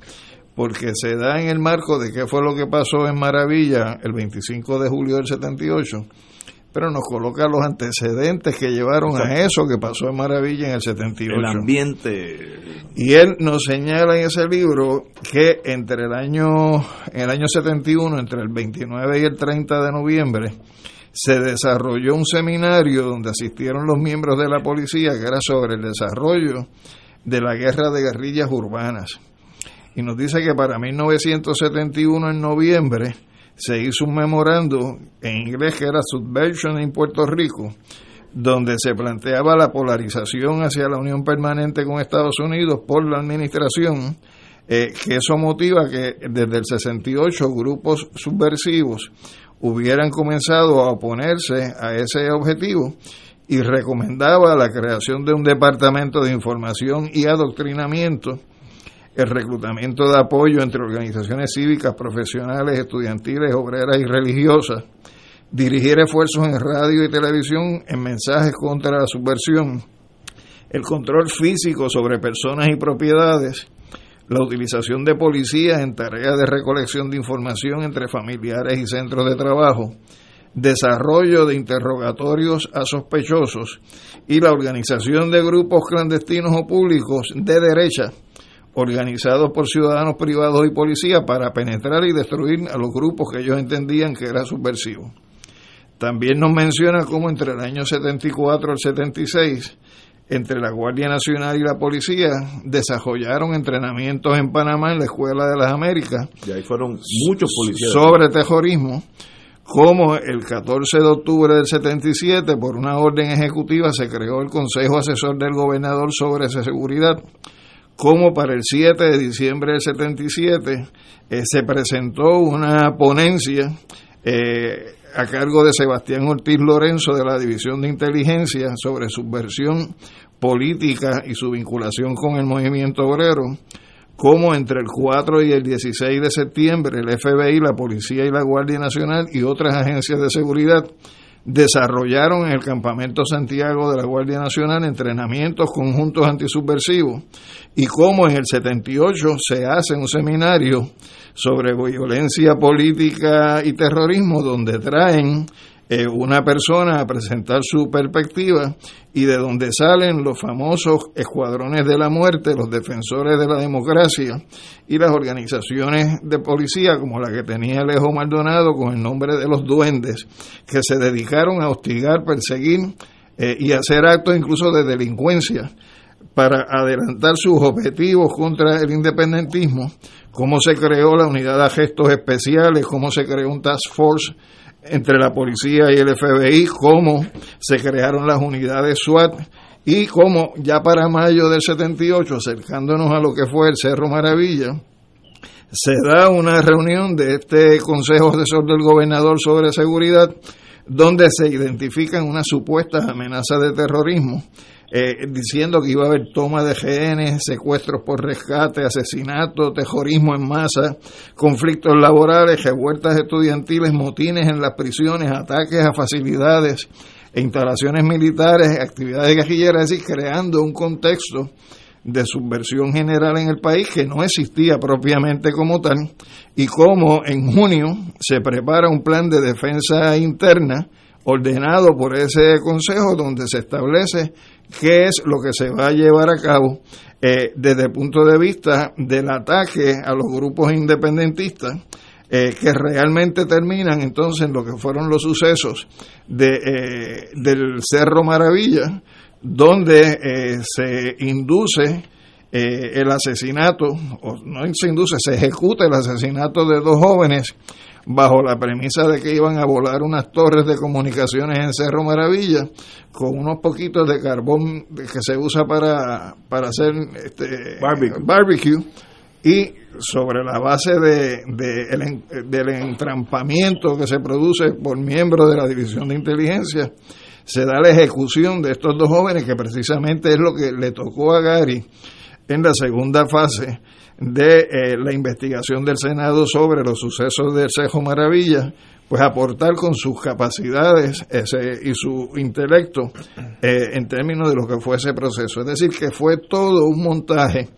porque se da en el marco de qué fue lo que pasó en Maravilla el 25 de julio del 78 pero nos coloca los antecedentes que llevaron a eso que pasó en Maravilla en el 78. El ambiente. Y él nos señala en ese libro que entre el año, en el año 71, entre el 29 y el 30 de noviembre, se desarrolló un seminario donde asistieron los miembros de la policía que era sobre el desarrollo de la guerra de guerrillas urbanas. Y nos dice que para 1971 en noviembre, se hizo un memorando en inglés que era Subversion en Puerto Rico, donde se planteaba la polarización hacia la unión permanente con Estados Unidos por la administración, eh, que eso motiva que desde el 68 grupos subversivos hubieran comenzado a oponerse a ese objetivo y recomendaba la creación de un departamento de información y adoctrinamiento el reclutamiento de apoyo entre organizaciones cívicas, profesionales, estudiantiles, obreras y religiosas, dirigir esfuerzos en radio y televisión en mensajes contra la subversión, el control físico sobre personas y propiedades, la utilización de policías en tareas de recolección de información entre familiares y centros de trabajo, desarrollo de interrogatorios a sospechosos y la organización de grupos clandestinos o públicos de derecha organizados por ciudadanos privados y policías para penetrar y destruir a los grupos que ellos entendían que eran subversivos. También nos menciona cómo entre el año 74 al 76, entre la Guardia Nacional y la policía, desarrollaron entrenamientos en Panamá en la Escuela de las Américas. Y ahí fueron muchos policías. Sobre terrorismo como el 14 de octubre del 77, por una orden ejecutiva, se creó el Consejo Asesor del Gobernador sobre Seguridad, como para el 7 de diciembre del 77 eh, se presentó una ponencia eh, a cargo de Sebastián Ortiz Lorenzo de la División de Inteligencia sobre subversión política y su vinculación con el movimiento obrero, como entre el 4 y el 16 de septiembre el FBI, la Policía y la Guardia Nacional y otras agencias de seguridad desarrollaron en el Campamento Santiago de la Guardia Nacional entrenamientos conjuntos antisubversivos y cómo en el 78 se hace un seminario sobre violencia política y terrorismo donde traen eh, una persona a presentar su perspectiva y de donde salen los famosos escuadrones de la muerte, los defensores de la democracia y las organizaciones de policía como la que tenía Alejo Maldonado con el nombre de los duendes, que se dedicaron a hostigar, perseguir eh, y hacer actos incluso de delincuencia para adelantar sus objetivos contra el independentismo, cómo se creó la unidad de gestos especiales, cómo se creó un task force entre la policía y el FBI, cómo se crearon las unidades SWAT y cómo ya para mayo del 78, acercándonos a lo que fue el Cerro Maravilla, se da una reunión de este Consejo Asesor del Gobernador sobre Seguridad, donde se identifican unas supuestas amenazas de terrorismo eh, diciendo que iba a haber toma de genes, secuestros por rescate, asesinato, terrorismo en masa, conflictos laborales, revueltas estudiantiles, motines en las prisiones, ataques a facilidades e instalaciones militares, actividades guerrilleras, es decir, creando un contexto de subversión general en el país que no existía propiamente como tal y como en junio se prepara un plan de defensa interna ordenado por ese consejo donde se establece qué es lo que se va a llevar a cabo eh, desde el punto de vista del ataque a los grupos independentistas eh, que realmente terminan entonces en lo que fueron los sucesos de, eh, del Cerro Maravilla, donde se induce el asesinato, o no se induce, se ejecuta el asesinato de dos jóvenes bajo la premisa de que iban a volar unas torres de comunicaciones en Cerro Maravilla con unos poquitos de carbón que se usa para, para hacer este, barbecue. y sobre la base de, del entrampamiento que se produce por miembros de la División de Inteligencia, se da la ejecución de estos dos jóvenes que precisamente es lo que le tocó a Gary en la segunda fase de eh, la investigación del Senado sobre los sucesos del Cejo Maravilla, pues aportar con sus capacidades ese, y su intelecto eh, en términos de lo que fue ese proceso. Es decir, que fue todo un montaje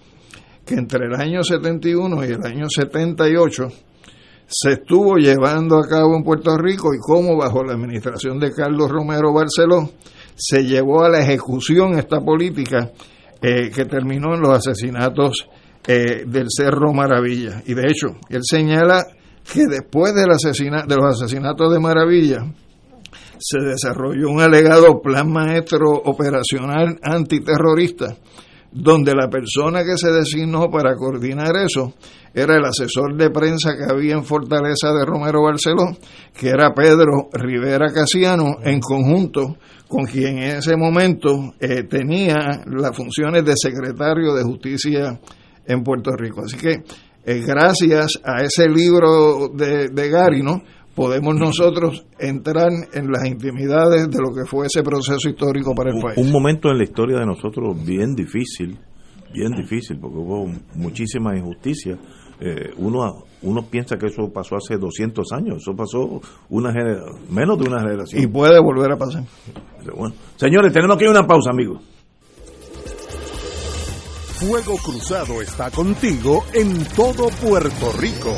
que entre el año 71 y el año 78 se estuvo llevando a cabo en Puerto Rico y cómo bajo la administración de Carlos Romero Barceló se llevó a la ejecución esta política eh, que terminó en los asesinatos eh, del Cerro Maravilla. Y de hecho, él señala que después de los asesinatos de Maravilla, se desarrolló un alegado plan maestro operacional antiterrorista, donde la persona que se designó para coordinar eso era el asesor de prensa que había en Fortaleza de Romero Barceló, que era Pedro Rivera Casiano, en conjunto con quien en ese momento eh, tenía las funciones de secretario de Justicia en Puerto Rico. Así que eh, gracias a ese libro de, de Gary, ¿no? podemos nosotros entrar en las intimidades de lo que fue ese proceso histórico para el país. Un momento en la historia de nosotros bien difícil, bien difícil, porque hubo muchísima injusticia. Eh, uno uno piensa que eso pasó hace 200 años, eso pasó una menos de una generación. Y puede volver a pasar. bueno. Señores, tenemos que ir a una pausa, amigos. Fuego Cruzado está contigo en todo Puerto Rico.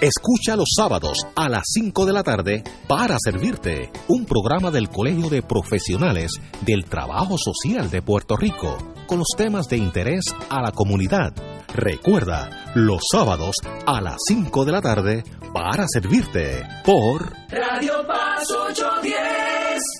Escucha los sábados a las 5 de la tarde para servirte un programa del Colegio de Profesionales del Trabajo Social de Puerto Rico con los temas de interés a la comunidad. Recuerda, los sábados a las 5 de la tarde para servirte por Radio Paz 810.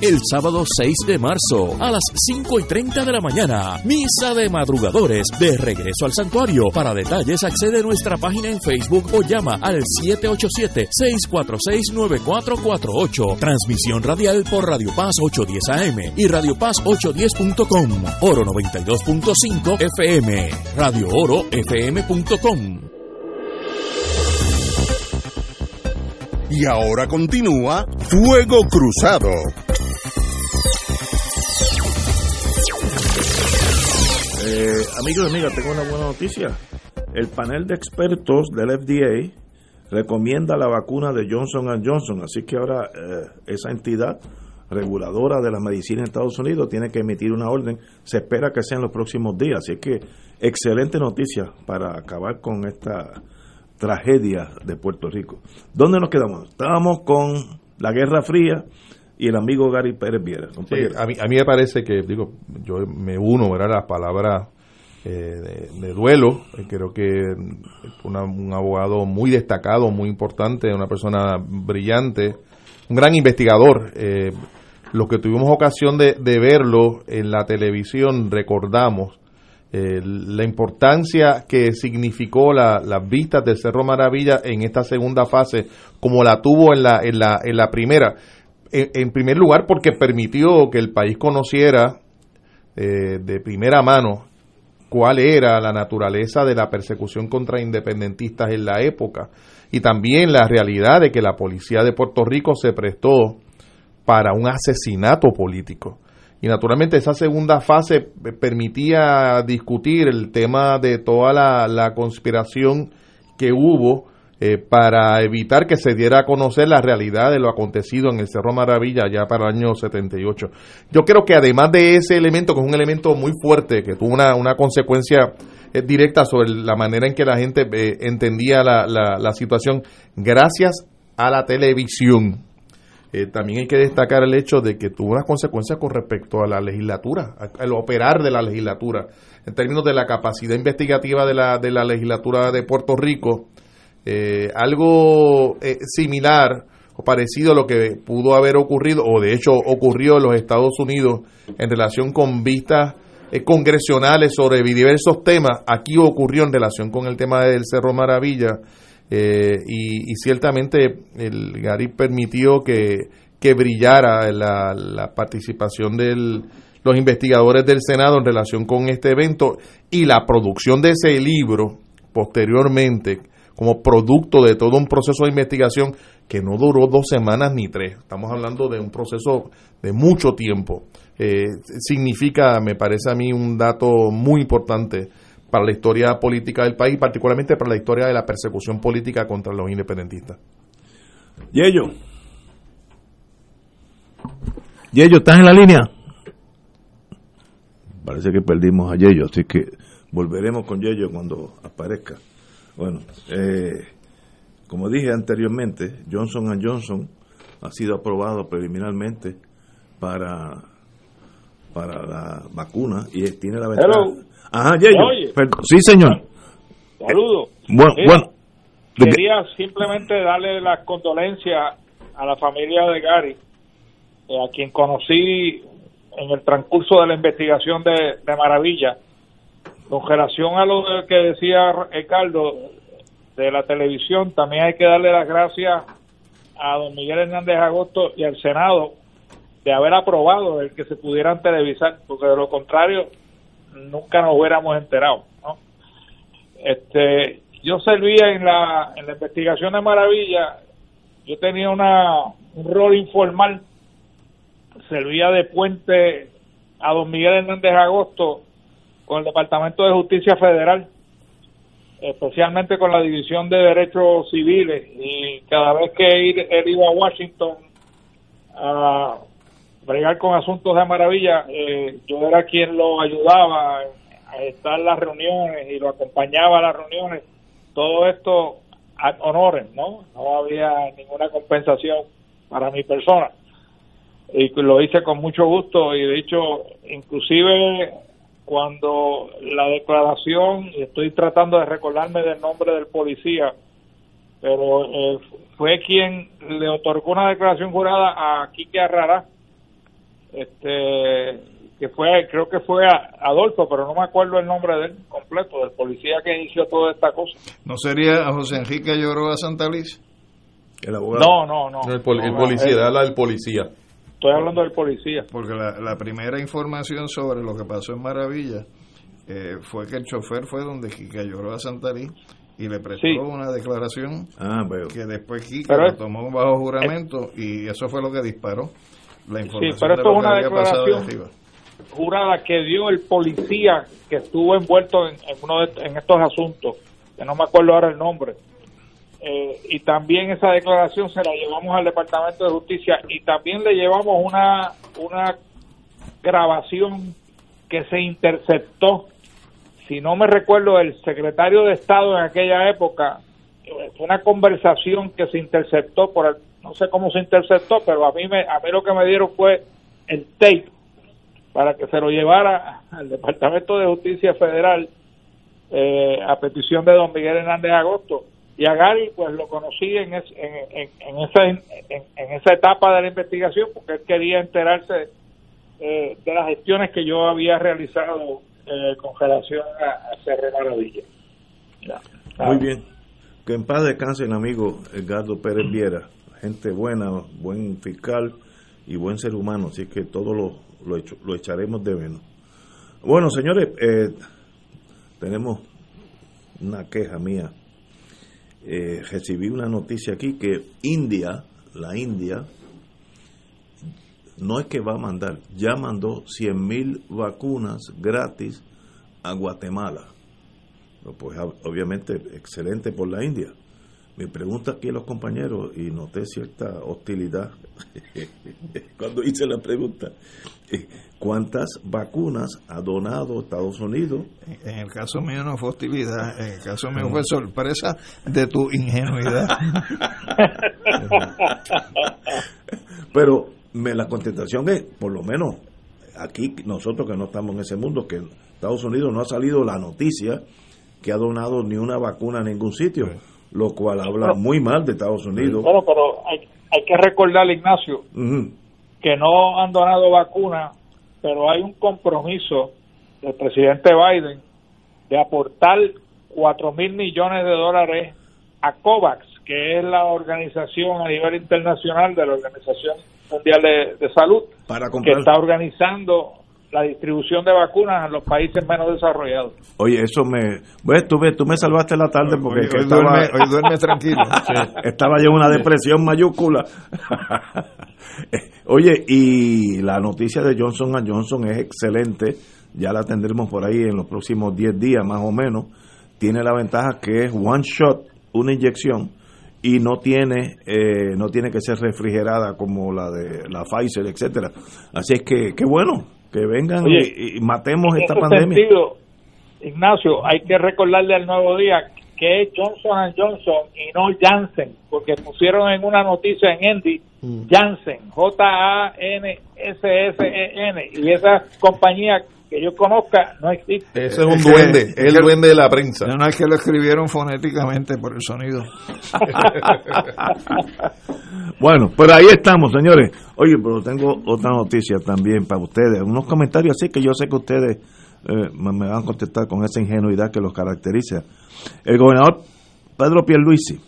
el sábado 6 de marzo a las 5 y 30 de la mañana. Misa de madrugadores de regreso al santuario. Para detalles accede a nuestra página en Facebook o llama al 787-646-9448. Transmisión radial por Radio Paz 810 AM y Radio Paz 810.com. Oro 92.5 FM. Radio Oro FM.com. Y ahora continúa Fuego Cruzado. Eh, amigos y amigas, tengo una buena noticia. el panel de expertos del FDA recomienda la vacuna de Johnson Johnson, así que ahora eh, esa entidad reguladora de la medicina en Estados Unidos tiene que emitir una orden. Se espera que sea en los próximos días. Así que excelente noticia para acabar con esta tragedia de Puerto Rico. ¿Dónde nos quedamos? Estábamos con la Guerra Fría y el amigo Gary Pérez Viera. a, mí, a mí me parece que, digo, yo me uno a las palabras eh, de, duelo. Eh, creo que un abogado muy destacado, muy importante, una persona brillante, un gran investigador. Eh, los que tuvimos ocasión de, verlo en la televisión recordamos eh, la importancia que significó la, las vistas del Cerro Maravilla en esta segunda fase, como la tuvo en la, en la, en la primera. En, primer lugar, porque permitió que el país conociera eh, de primera mano cuál era la naturaleza de la persecución contra independentistas en la época y también la realidad de que la policía de Puerto Rico se prestó para un asesinato político. Y naturalmente esa segunda fase permitía discutir el tema de toda la, conspiración que hubo eh, para evitar que se diera a conocer la realidad de lo acontecido en el Cerro Maravilla ya para el año 78. Yo creo que además de ese elemento, que es un elemento muy fuerte, que tuvo una, una consecuencia eh, directa sobre la manera en que la gente eh, entendía la, la situación, gracias a la televisión, eh, también hay que destacar el hecho de que tuvo unas consecuencias con respecto a la legislatura, al operar de la legislatura, en términos de la capacidad investigativa de la, de la legislatura de Puerto Rico, eh, algo eh, similar o parecido a lo que pudo haber ocurrido, o de hecho ocurrió en los Estados Unidos en relación con vistas congresionales sobre diversos temas, aquí ocurrió en relación con el tema del Cerro Maravilla, eh, y, ciertamente el Gary permitió que, que brillara la, la participación de los investigadores del Senado en relación con este evento y la producción de ese libro posteriormente como producto de todo un proceso de investigación que no duró dos semanas ni tres. Estamos hablando de un proceso de mucho tiempo. Eh, significa, me parece a mí, un dato muy importante para la historia política del país, particularmente para la historia de la persecución política contra los independentistas. Yello. Yello, ¿estás en la línea? Parece que perdimos a Yello, así que volveremos con Yello cuando aparezca. Bueno, eh, como dije anteriormente, Johnson Johnson ha sido aprobado preliminarmente para para la vacuna y tiene la ventaja Ajá, sí, señor. Saludos. Bueno, Quería simplemente darle las condolencias a la familia de Gary, eh, a quien conocí en el transcurso de la investigación de, Maravilla. Con relación a lo que decía Ricardo de la televisión, también hay que darle las gracias a don Miguel Hernández Agosto y al Senado de haber aprobado el que se pudieran televisar, porque de lo contrario nunca nos hubiéramos enterado. Este, yo servía en la, en la investigación de Maravilla, yo tenía una, un rol informal, servía de puente a don Miguel Hernández Agosto con el Departamento de Justicia Federal, especialmente con la División de Derechos Civiles, y cada vez que él iba a Washington a bregar con asuntos de maravilla, eh, yo era quien lo ayudaba a estar en las reuniones y lo acompañaba a las reuniones. Todo esto a honores, ¿no? No había ninguna compensación para mi persona. Y lo hice con mucho gusto y de hecho, inclusive cuando la declaración, y estoy tratando de recordarme del nombre del policía, pero eh, fue quien le otorgó una declaración jurada a Quique Arrara, este que fue creo que fue Adolfo pero no me acuerdo el nombre de él completo del policía que inició toda esta cosa. No sería José Enrique Lloroa Santa Liz el abogado. No no no. El, policía habla del policía estoy hablando del policía porque la, primera información sobre lo que pasó en Maravilla eh, fue que el chofer fue donde Quique lloró a Santa Liz y le prestó una declaración ah, que después Quique lo tomó bajo juramento y eso fue lo que disparó sí, pero esto es una declaración jurada que dio el policía que estuvo envuelto en, uno en estos asuntos. que no me acuerdo ahora el nombre. Eh, y también esa declaración se la llevamos al Departamento de Justicia y también le llevamos una, una grabación que se interceptó, si no me recuerdo, el secretario de Estado en aquella época, fue una conversación que se interceptó por el, no sé cómo se interceptó, pero a mí me, a mí lo que me dieron fue el tape para que se lo llevara al Departamento de Justicia Federal eh, a petición de don Miguel Hernández Agosto. Y a Gary, pues lo conocí en, en, en, esa, en, esa etapa de la investigación porque él quería enterarse eh, de las gestiones que yo había realizado eh, con relación a, a Cerro Maravilla. Muy bien. Que en paz descanse el amigo Edgardo Pérez Viera, gente buena, buen fiscal y buen ser humano, así que todo lo, lo, echaremos de menos. Bueno, señores, eh, tenemos una queja mía. Eh, recibí una noticia aquí que India, la India, no es que va a mandar, ya mandó 100 mil vacunas gratis a Guatemala. Pues obviamente excelente por la India. Me pregunta aquí a los compañeros y noté cierta hostilidad cuando hice la pregunta. ¿Cuántas vacunas ha donado Estados Unidos? En el caso mío no fue hostilidad, en el caso mío fue sorpresa de tu ingenuidad. Pero me, la contestación es, por lo menos aquí nosotros que no estamos en ese mundo, que Estados Unidos no ha salido la noticia que ha donado ni una vacuna a ningún sitio lo cual habla muy mal de Estados Unidos. Bueno, pero hay, hay que recordarle, Ignacio, que no han donado vacunas, pero hay un compromiso del presidente Biden de aportar 4 mil millones de dólares a COVAX, que es la organización a nivel internacional de la Organización Mundial de, Salud, Para que está organizando la distribución de vacunas en los países menos desarrollados. Oye, eso me... Bueno, tú, tú me salvaste la tarde porque hoy, estaba, duerme, tranquilo. estaba yo en una depresión mayúscula. Oye, y la noticia de Johnson Johnson es excelente. Ya la tendremos por ahí en los próximos 10 días más o menos. Tiene la ventaja que es one shot, una inyección y no tiene eh, no tiene que ser refrigerada como la de la Pfizer, etcétera. Así es que qué bueno, que vengan y, matemos esta pandemia. Sentido, Ignacio, hay que recordarle al nuevo día que es Johnson Johnson y no Janssen, porque pusieron en una noticia en Andy mm. Janssen, J-A-N-S-S-E-N, y esa compañía que yo conozca no existe. Ese es un duende, es el duende de la prensa. No, es que lo escribieron fonéticamente por el sonido. bueno, pues ahí estamos, señores. Oye, pero tengo otra noticia también para ustedes. Unos comentarios así que yo sé que ustedes eh, me van a contestar con esa ingenuidad que los caracteriza. El gobernador Pedro Pierluisi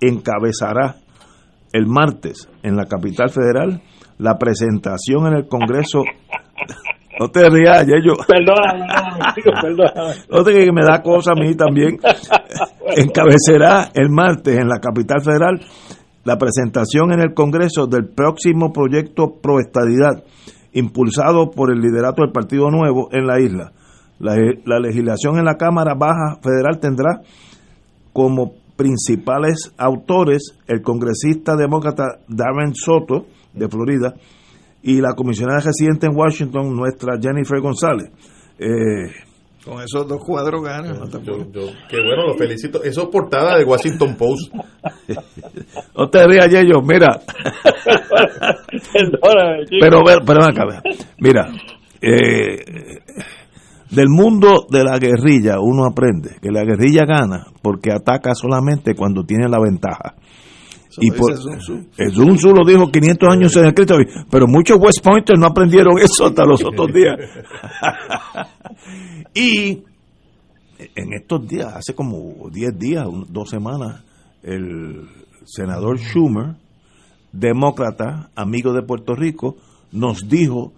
encabezará el martes en la capital federal la presentación en el Congreso no te rías, yo. Perdóname, perdóname. No te que me da cosa a mí también. Encabecerá el martes en la capital federal la presentación en el Congreso del próximo proyecto Proestadidad, impulsado por el liderato del Partido Nuevo en la isla. La, la legislación en la Cámara Baja Federal tendrá como principales autores el congresista demócrata Darren Soto, de Florida, y la comisionada residente en Washington, nuestra Jennifer González. Eh, con esos dos cuadros ganan. qué bueno, lo felicito. Eso es portada de Washington Post. no te rías, Yello, mira. pero, pero acá, mira, eh, del mundo de la guerrilla uno aprende que la guerrilla gana porque ataca solamente cuando tiene la ventaja y por, Sun Tzu. lo dijo 500 años en el escrito, pero muchos West Pointers no aprendieron eso hasta los otros días. y en estos días, hace como 10 días, dos semanas, el senador Schumer, demócrata, amigo de Puerto Rico, nos dijo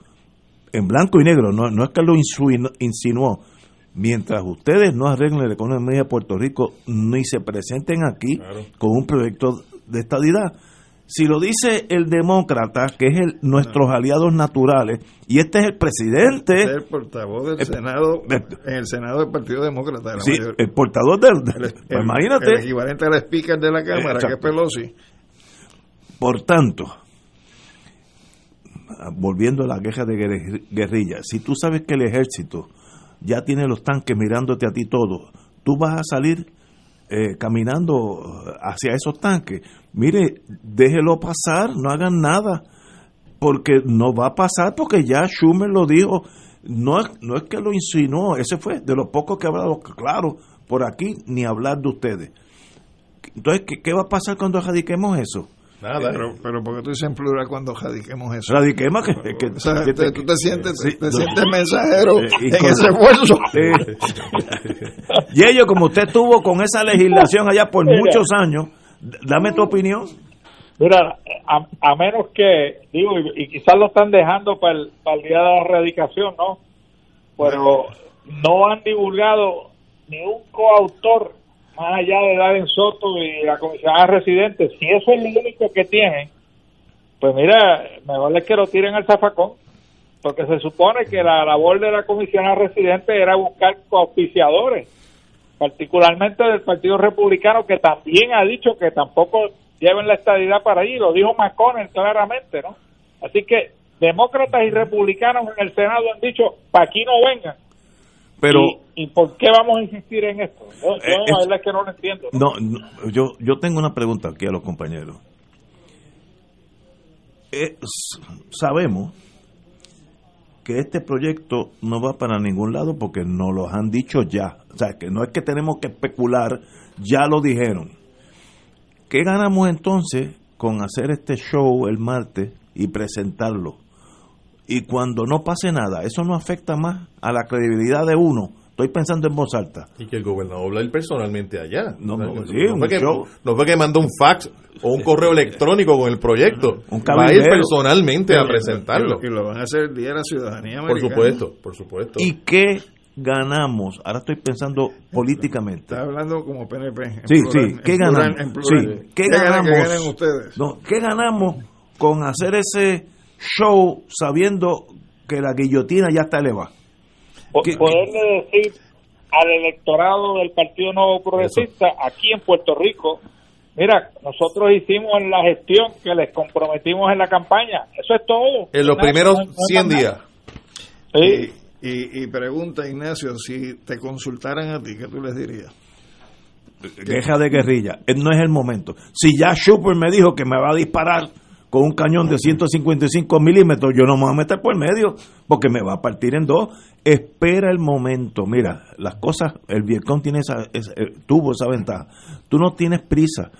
en blanco y negro, no, no es que lo insinuó, mientras ustedes no arreglen la economía de Puerto Rico ni se presenten aquí con un proyecto de estadidad, Si lo dice el demócrata, que es el, nuestros aliados naturales, y este es el presidente. Este es el portavoz del Senado, en el Senado del Partido Demócrata. De la sí, mayor- el portador del. el, pues imagínate. el equivalente al speaker de la Cámara, que es. Pelosi. Por tanto, volviendo a la queja de guerri- guerrilla, si tú sabes que el ejército ya tiene los tanques mirándote a ti todo, tú vas a salir eh, caminando hacia esos tanques. Mire, déjelo pasar, no hagan nada, porque no va a pasar, porque ya Schumer lo dijo. No, es- no es que lo insinuó, ese fue de los pocos que ha hablado claro por aquí, ni hablar de ustedes. Entonces, ¿qué, qué va a pasar cuando radiquemos eso? Nada. Pero, pero porque tú dices en plural cuando radiquemos eso. Radiquemos que, que- O sea, que- te- tú te sientes, sí, te no. sientes mensajero Eh, en con- ese esfuerzo. Sí. Y ellos, como usted estuvo con esa legislación allá por Mira. muchos años, dame tu opinión. Mira, a, a menos que, digo, y, y quizás lo están dejando para el, para el día de la erradicación, ¿no? Pero no han divulgado ni un coautor más allá de Darren Soto y la comisionada residente. Si eso es lo único que tienen, pues mira, mejor es que lo tiren al zafacón, porque se supone que la labor de la comisionada residente era buscar coauspiciadores, particularmente del Partido Republicano, que también ha dicho que tampoco lleven la estadidad para allí, lo dijo McConnell claramente, ¿no? Así que demócratas y republicanos en el Senado han dicho, para aquí no vengan. Pero ¿Y, y por qué vamos a insistir en esto? Yo, yo Eh, la es- verdad es que no lo entiendo. ¿no? no, no, yo, yo tengo una pregunta aquí a los compañeros. Eh, sabemos que este proyecto no va para ningún lado porque nos lo han dicho ya. O sea, que no es que tenemos que especular, ya lo dijeron. ¿Qué ganamos entonces con hacer este show el martes y presentarlo? Y cuando no pase nada, eso no afecta más a la credibilidad de uno. Estoy pensando en voz alta. Y que el gobernador habla él personalmente allá. No, no, que sí, no fue que, no fue que mandó un fax o un correo electrónico con el proyecto. Un Va a ir personalmente a presentarlo. Y lo, van a hacer el Día de la Ciudadanía Por Americana. supuesto, por supuesto. ¿Y qué ganamos? Ahora estoy pensando políticamente. Está hablando como PNP. en Sí, plural, sí, en ¿qué plural, ganamos? en plural. Sí, ¿qué ganan- ganamos? que ganen ustedes? No, ¿qué ganamos con hacer ese show sabiendo que la guillotina ya está elevada? Po- ¿Qué- poderle decir al electorado del Partido Nuevo Progresista aquí en Puerto Rico, mira, nosotros hicimos la gestión que les comprometimos en la campaña. Eso es todo. En los primeros no hay- no hay 100 más nada. días. Sí. Y, y, y pregunta, Ignacio, si te consultaran a ti, ¿qué tú les dirías? Queja de guerrilla. Eh, No es el momento. Si ya Schuper me dijo que me va a disparar con un cañón de 155 milímetros, yo no me voy a meter por medio porque me va a partir en dos. Espera el momento. Mira, las cosas, el Vietcong tiene esa, esa- eh, tuvo esa ventaja. Tú no tienes prisa.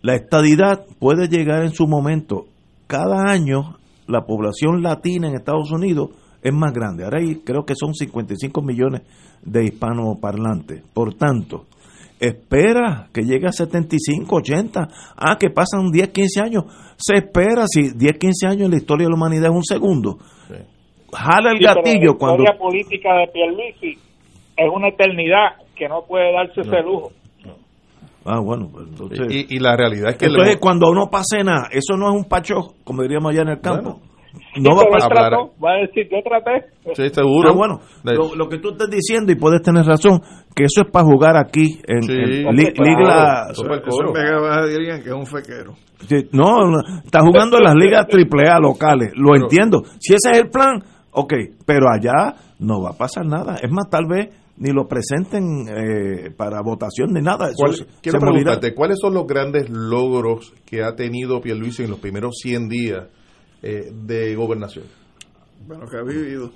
La estadidad puede llegar en su momento. Cada año la población latina en Estados Unidos es más grande. Ahora hay, creo que son 55 millones de hispanoparlantes. Por tanto, espera que llegue a 75, 80. Ah, que pasan 10, 15 años. Se espera si 10, 15 años en la historia de la humanidad es un segundo. Jala el Sí, gatillo la cuando... historia política de Pierluisi es una eternidad que no puede darse ese lujo. Ah, bueno, pues entonces... Y, y la realidad es que entonces le- cuando no pase nada, eso no es un pacho, como diríamos allá en el campo. No va a pasar. trató, va a decir, yo traté. Sí, seguro. Ah, bueno, lo, lo que tú estás diciendo, y puedes tener razón, que eso es para jugar aquí en, Sí, en li- claro. liga- Eso, eso que es un fequero. Sí, No, no, está jugando en las ligas triple A locales, lo Pero- entiendo. Si ese es el plan, ok, pero allá no va a pasar nada. Es más, tal vez ni lo presenten eh, para votación ni nada. Eso ¿Cuál- se- quiero preguntarte, ¿cuáles son los grandes logros que ha tenido Pierluisi en los primeros 100 días eh, de gobernación? Bueno, que ha vivido.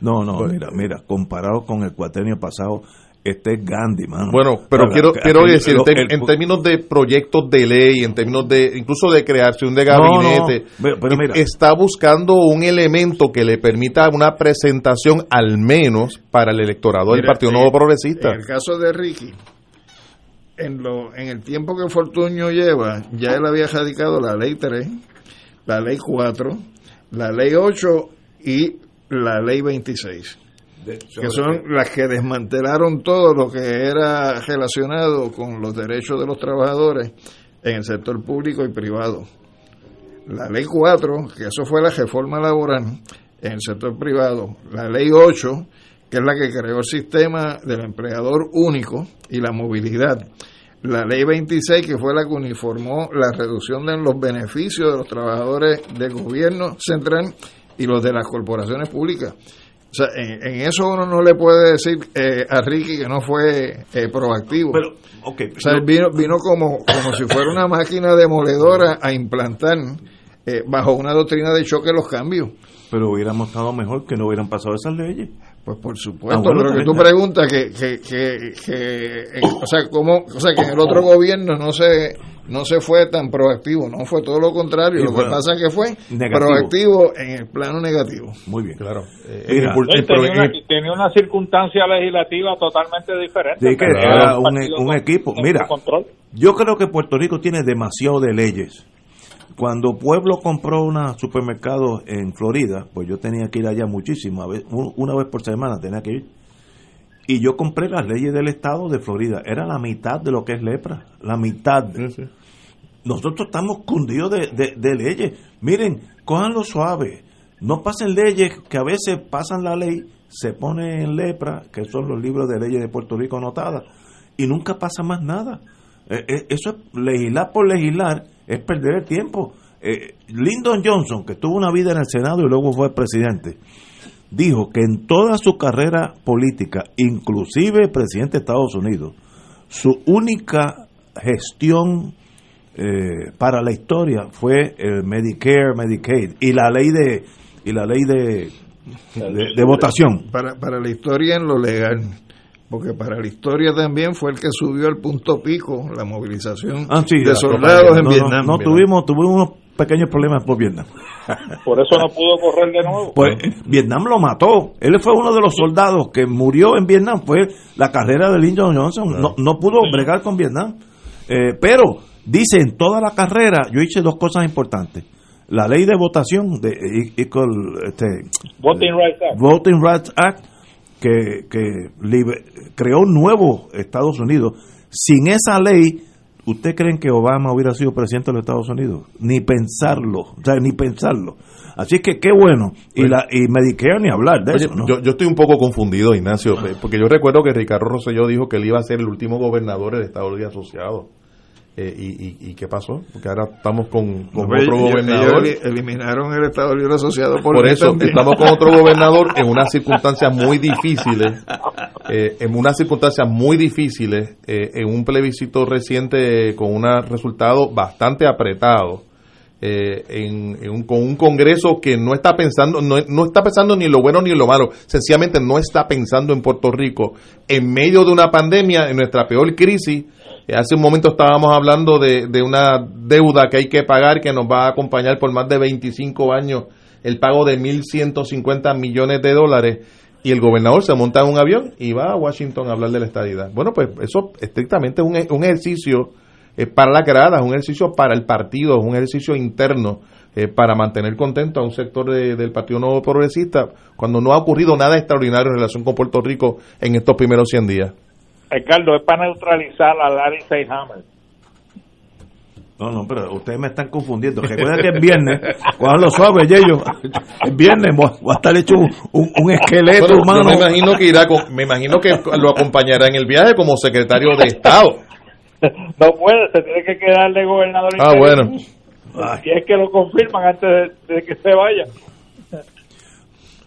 No, no, mira, mira, comparado con el cuatrenio pasado, este es Gandhi, mano. Bueno, pero Ahora, quiero que- quiero decir, en, el- en términos de proyectos de ley, en términos de incluso de creación de No, no, gabinete, pero- pero mira. está buscando un elemento que le permita una presentación al menos para el electorado del Partido Nuevo Progresista. En el caso de Ricky, en, lo, en el tiempo que Fortuño lleva, ya él había radicado la ley 3, la ley 4, la ley 8 y la ley 26. que son las que desmantelaron todo lo que era relacionado con los derechos de los trabajadores en el sector público y privado. la ley 4, que eso fue la reforma laboral en el sector privado, la ley 8, que es la que creó el sistema del empleador único y la movilidad, la ley 26, que fue la que uniformó la reducción de los beneficios de los trabajadores del gobierno central y los de las corporaciones públicas. O sea, en, eso uno no le puede decir eh, a Ricky que no fue eh, proactivo. Pero, okay, o sea, él vino, vino como, como si fuera una máquina demoledora a implantar eh, bajo una doctrina de choque los cambios. Pero hubiéramos estado mejor que no hubieran pasado esas leyes. Pues por supuesto, ah, pero que tú preguntas que, que, que, o sea, como, o sea, que en el otro gobierno no se no se fue tan proactivo, no fue todo lo contrario, lo que pasa es que fue proactivo en el plano negativo. Muy bien, claro. Eh, tenía, una, tenía, una, circunstancia legislativa totalmente diferente. Sí, que era un, un equipo. Mira, yo creo que Puerto Rico tiene demasiado de leyes cuando Pueblo compró un supermercado en Florida, pues yo tenía que ir allá muchísimo, una vez por semana tenía que ir. Y yo compré las leyes del estado de Florida. Era la mitad de lo que es lepra, la mitad. Nosotros estamos cundidos de, de, leyes. Miren, cójanlo suave. No pasen leyes que a veces pasan la ley, se pone en lepra, que son los libros de leyes de Puerto Rico anotadas, y nunca pasa más nada. Eh, eh, eso es legislar por legislar es perder el tiempo. Eh, Lyndon Johnson, que tuvo una vida en el Senado y luego fue presidente, dijo que en toda su carrera política, inclusive presidente de Estados Unidos, su única gestión eh, para la historia fue el Medicare, Medicaid y la ley de y la ley de, de, votación. Para, para la historia en lo legal porque para la historia también fue el que subió al punto pico la movilización ah, de soldados en Vietnam. No, tuvimos, tuvimos unos pequeños problemas por Vietnam. Por eso no pudo correr de nuevo. Pues Vietnam lo mató. Él fue uno de los soldados que murió en Vietnam. Fue la carrera de Lyndon Johnson. No, no pudo bregar con Vietnam. Eh, pero, dice, en toda la carrera yo hice dos cosas importantes. La ley de votación, de este, Voting Rights Act. Voting Rights Act que, creó un nuevo Estados Unidos. Sin esa ley, ¿usted creen que Obama hubiera sido presidente de los Estados Unidos? Ni pensarlo, o sea, ni pensarlo. Así que qué bueno. Y, la, y Medicare ni hablar de eso. Yo, yo estoy un poco confundido, Ignacio, porque yo recuerdo que Ricardo Rosselló dijo que él iba a ser el último gobernador del Estado de Asociado. Eh, y, y, qué pasó? Porque ahora estamos con, otro gobernador. eliminaron el Estado Libre Asociado por, por eso. Estamos con otro gobernador en unas circunstancias muy difíciles, eh, en unas circunstancias muy difíciles, eh, en un plebiscito reciente con un resultado bastante apretado. En, un, con un Congreso que no está pensando no, no está pensando ni en lo bueno ni en lo malo, sencillamente no está pensando en Puerto Rico en medio de una pandemia, en nuestra peor crisis, eh, hace un momento estábamos hablando de, una deuda que hay que pagar que nos va a acompañar por más de 25 años, el pago de 1.150 millones de dólares, y el gobernador se monta en un avión y va a Washington a hablar de la estadidad. Bueno, pues eso estrictamente es un, un ejercicio eh, para la grada, es un ejercicio para el partido, es un ejercicio interno eh, para mantener contento a un sector del Partido Nuevo Progresista cuando no ha ocurrido nada extraordinario en relación con Puerto Rico en estos primeros 100 días. Ricardo, es para neutralizar a Larry Seyhammer. No, no, pero ustedes me están confundiendo. Recuerda que es viernes, cuando lo suave, ellos. Es viernes, va a estar hecho un, esqueleto humano. me imagino que irá, me imagino que lo acompañará en el viaje como secretario de Estado. No puede, se tiene que quedar de gobernador. Ah, bueno. Y es que lo confirman antes de que se vaya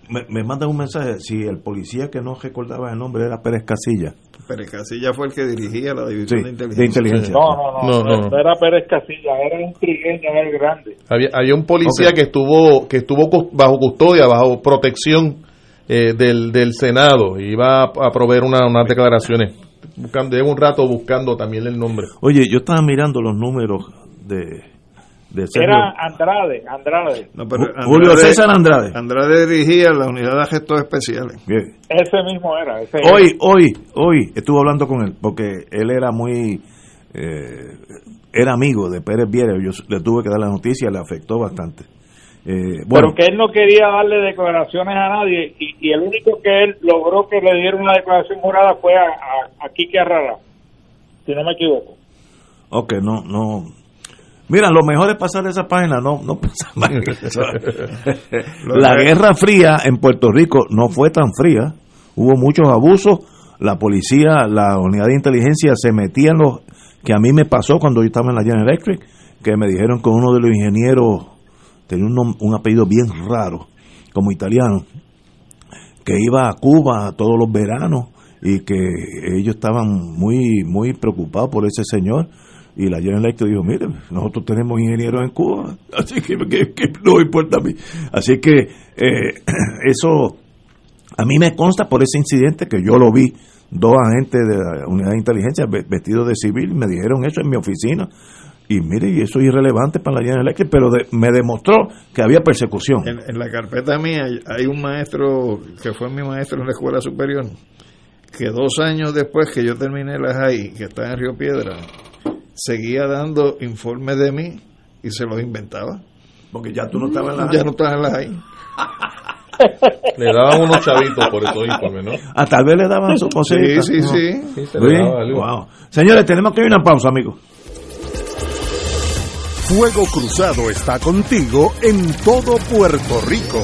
me, me mandan un mensaje, si el policía que no recordaba el nombre era Pérez Casilla. Pérez Casilla fue el que dirigía la división de, inteligencia. No, no, no, no, era Pérez Casilla, era un trigueño, era el grande. Había, había un policía que estuvo que estuvo bajo custodia, bajo protección eh, del, del Senado, iba a, proveer una, unas declaraciones. Buscando, llevo un rato buscando también el nombre. Oye, yo estaba mirando los números de era Andrade, Andrade. Julio César Andrade. Andrade dirigía la unidad de gestos especiales. Ese mismo era. hoy, hoy, hoy estuve hablando con él porque él era muy. Eh, era amigo de Pérez Vieira. Yo le tuve que dar la noticia, le afectó bastante. Eh, bueno, Pero que él no quería darle declaraciones a nadie y, el único que él logró que le dieran una declaración jurada fue a, a, a Quique Arrara, si no me equivoco. Ok, no, no Mira, lo mejor es pasar esa página, no, no pasar La Guerra Fría en Puerto Rico no fue tan fría, hubo muchos abusos, la policía, la unidad de inteligencia se metía en los que a mí me pasó cuando yo estaba en la General Electric, que me dijeron que uno de los ingenieros tenía un, un apellido bien raro, como italiano, que iba a Cuba todos los veranos y que ellos estaban muy muy preocupados por ese señor y la General Electric dijo, mire, nosotros tenemos ingenieros en Cuba, así que, no importa a mí. Así que eh, eso a mí me consta por ese incidente que yo lo vi, dos agentes de la unidad de inteligencia vestidos de civil, me dijeron eso en mi oficina. Y mire, y eso es irrelevante para la General Electric, pero me demostró que había persecución. En, en, la carpeta mía hay un maestro que fue mi maestro en la escuela superior, que dos años después que yo terminé la JAI, que está en Río Piedra, seguía dando informes de mí y se los inventaba. Porque ya tú no estabas en la Ya no estabas en la ahí. Le daban unos chavitos por esos informes, ¿no? Ah, tal vez le daban su cosita. Sí, sí, sí. sí se wow. Señores, tenemos que ir a una pausa, amigos. Fuego Cruzado está contigo en todo Puerto Rico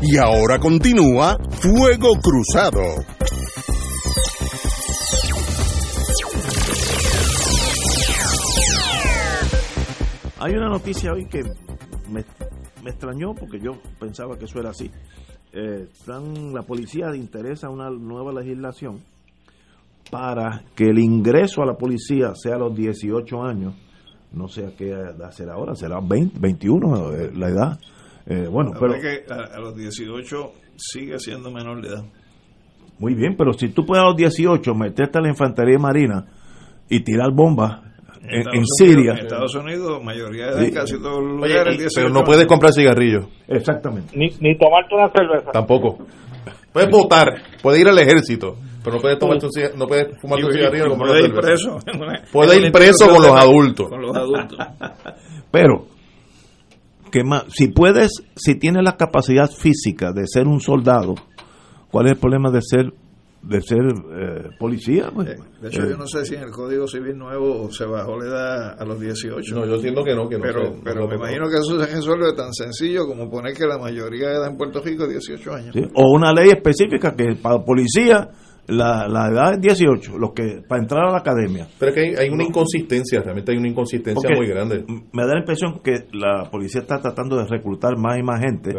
Y ahora continúa Fuego Cruzado. Hay una noticia hoy que me, extrañó porque yo pensaba que eso era así. Eh, la policía interesa una nueva legislación para que el ingreso a la policía sea a los 18 años, no sé a qué edad será ahora, será 20, 21 eh, la edad eh, bueno, pero que a, los 18 sigue siendo menor de edad. Muy bien, pero si tú puedes a los 18 meterte a la infantería marina y tirar bombas en, Siria. En Estados Unidos, mayoría de casi todos los lugares. pero no puedes comprar cigarrillos. Exactamente. Ni, ni tomarte una cerveza. Tampoco. Puedes votar, puedes ir al ejército, pero no puedes, tomar tu, no puedes fumar tu cigarrillo. Puedes ir preso. Puedes ir preso con los adultos. Con los adultos. pero que más, si puedes, si tienes la capacidad física de ser un soldado, ¿cuál es el problema de ser de ser eh, policía? Pues? Eh, de hecho, yo no sé si en el Código Civil nuevo se bajó la edad a los 18. No, yo entiendo que no, que no Pero, pero me imagino que eso se resuelve tan sencillo como poner que la mayoría de edad en Puerto Rico es 18 años. O una ley específica que para policía la, la edad es 18, los que para entrar a la academia. Pero es que hay, una inconsistencia, realmente hay una inconsistencia muy grande. Me da la impresión que la policía está tratando de reclutar más y más gente,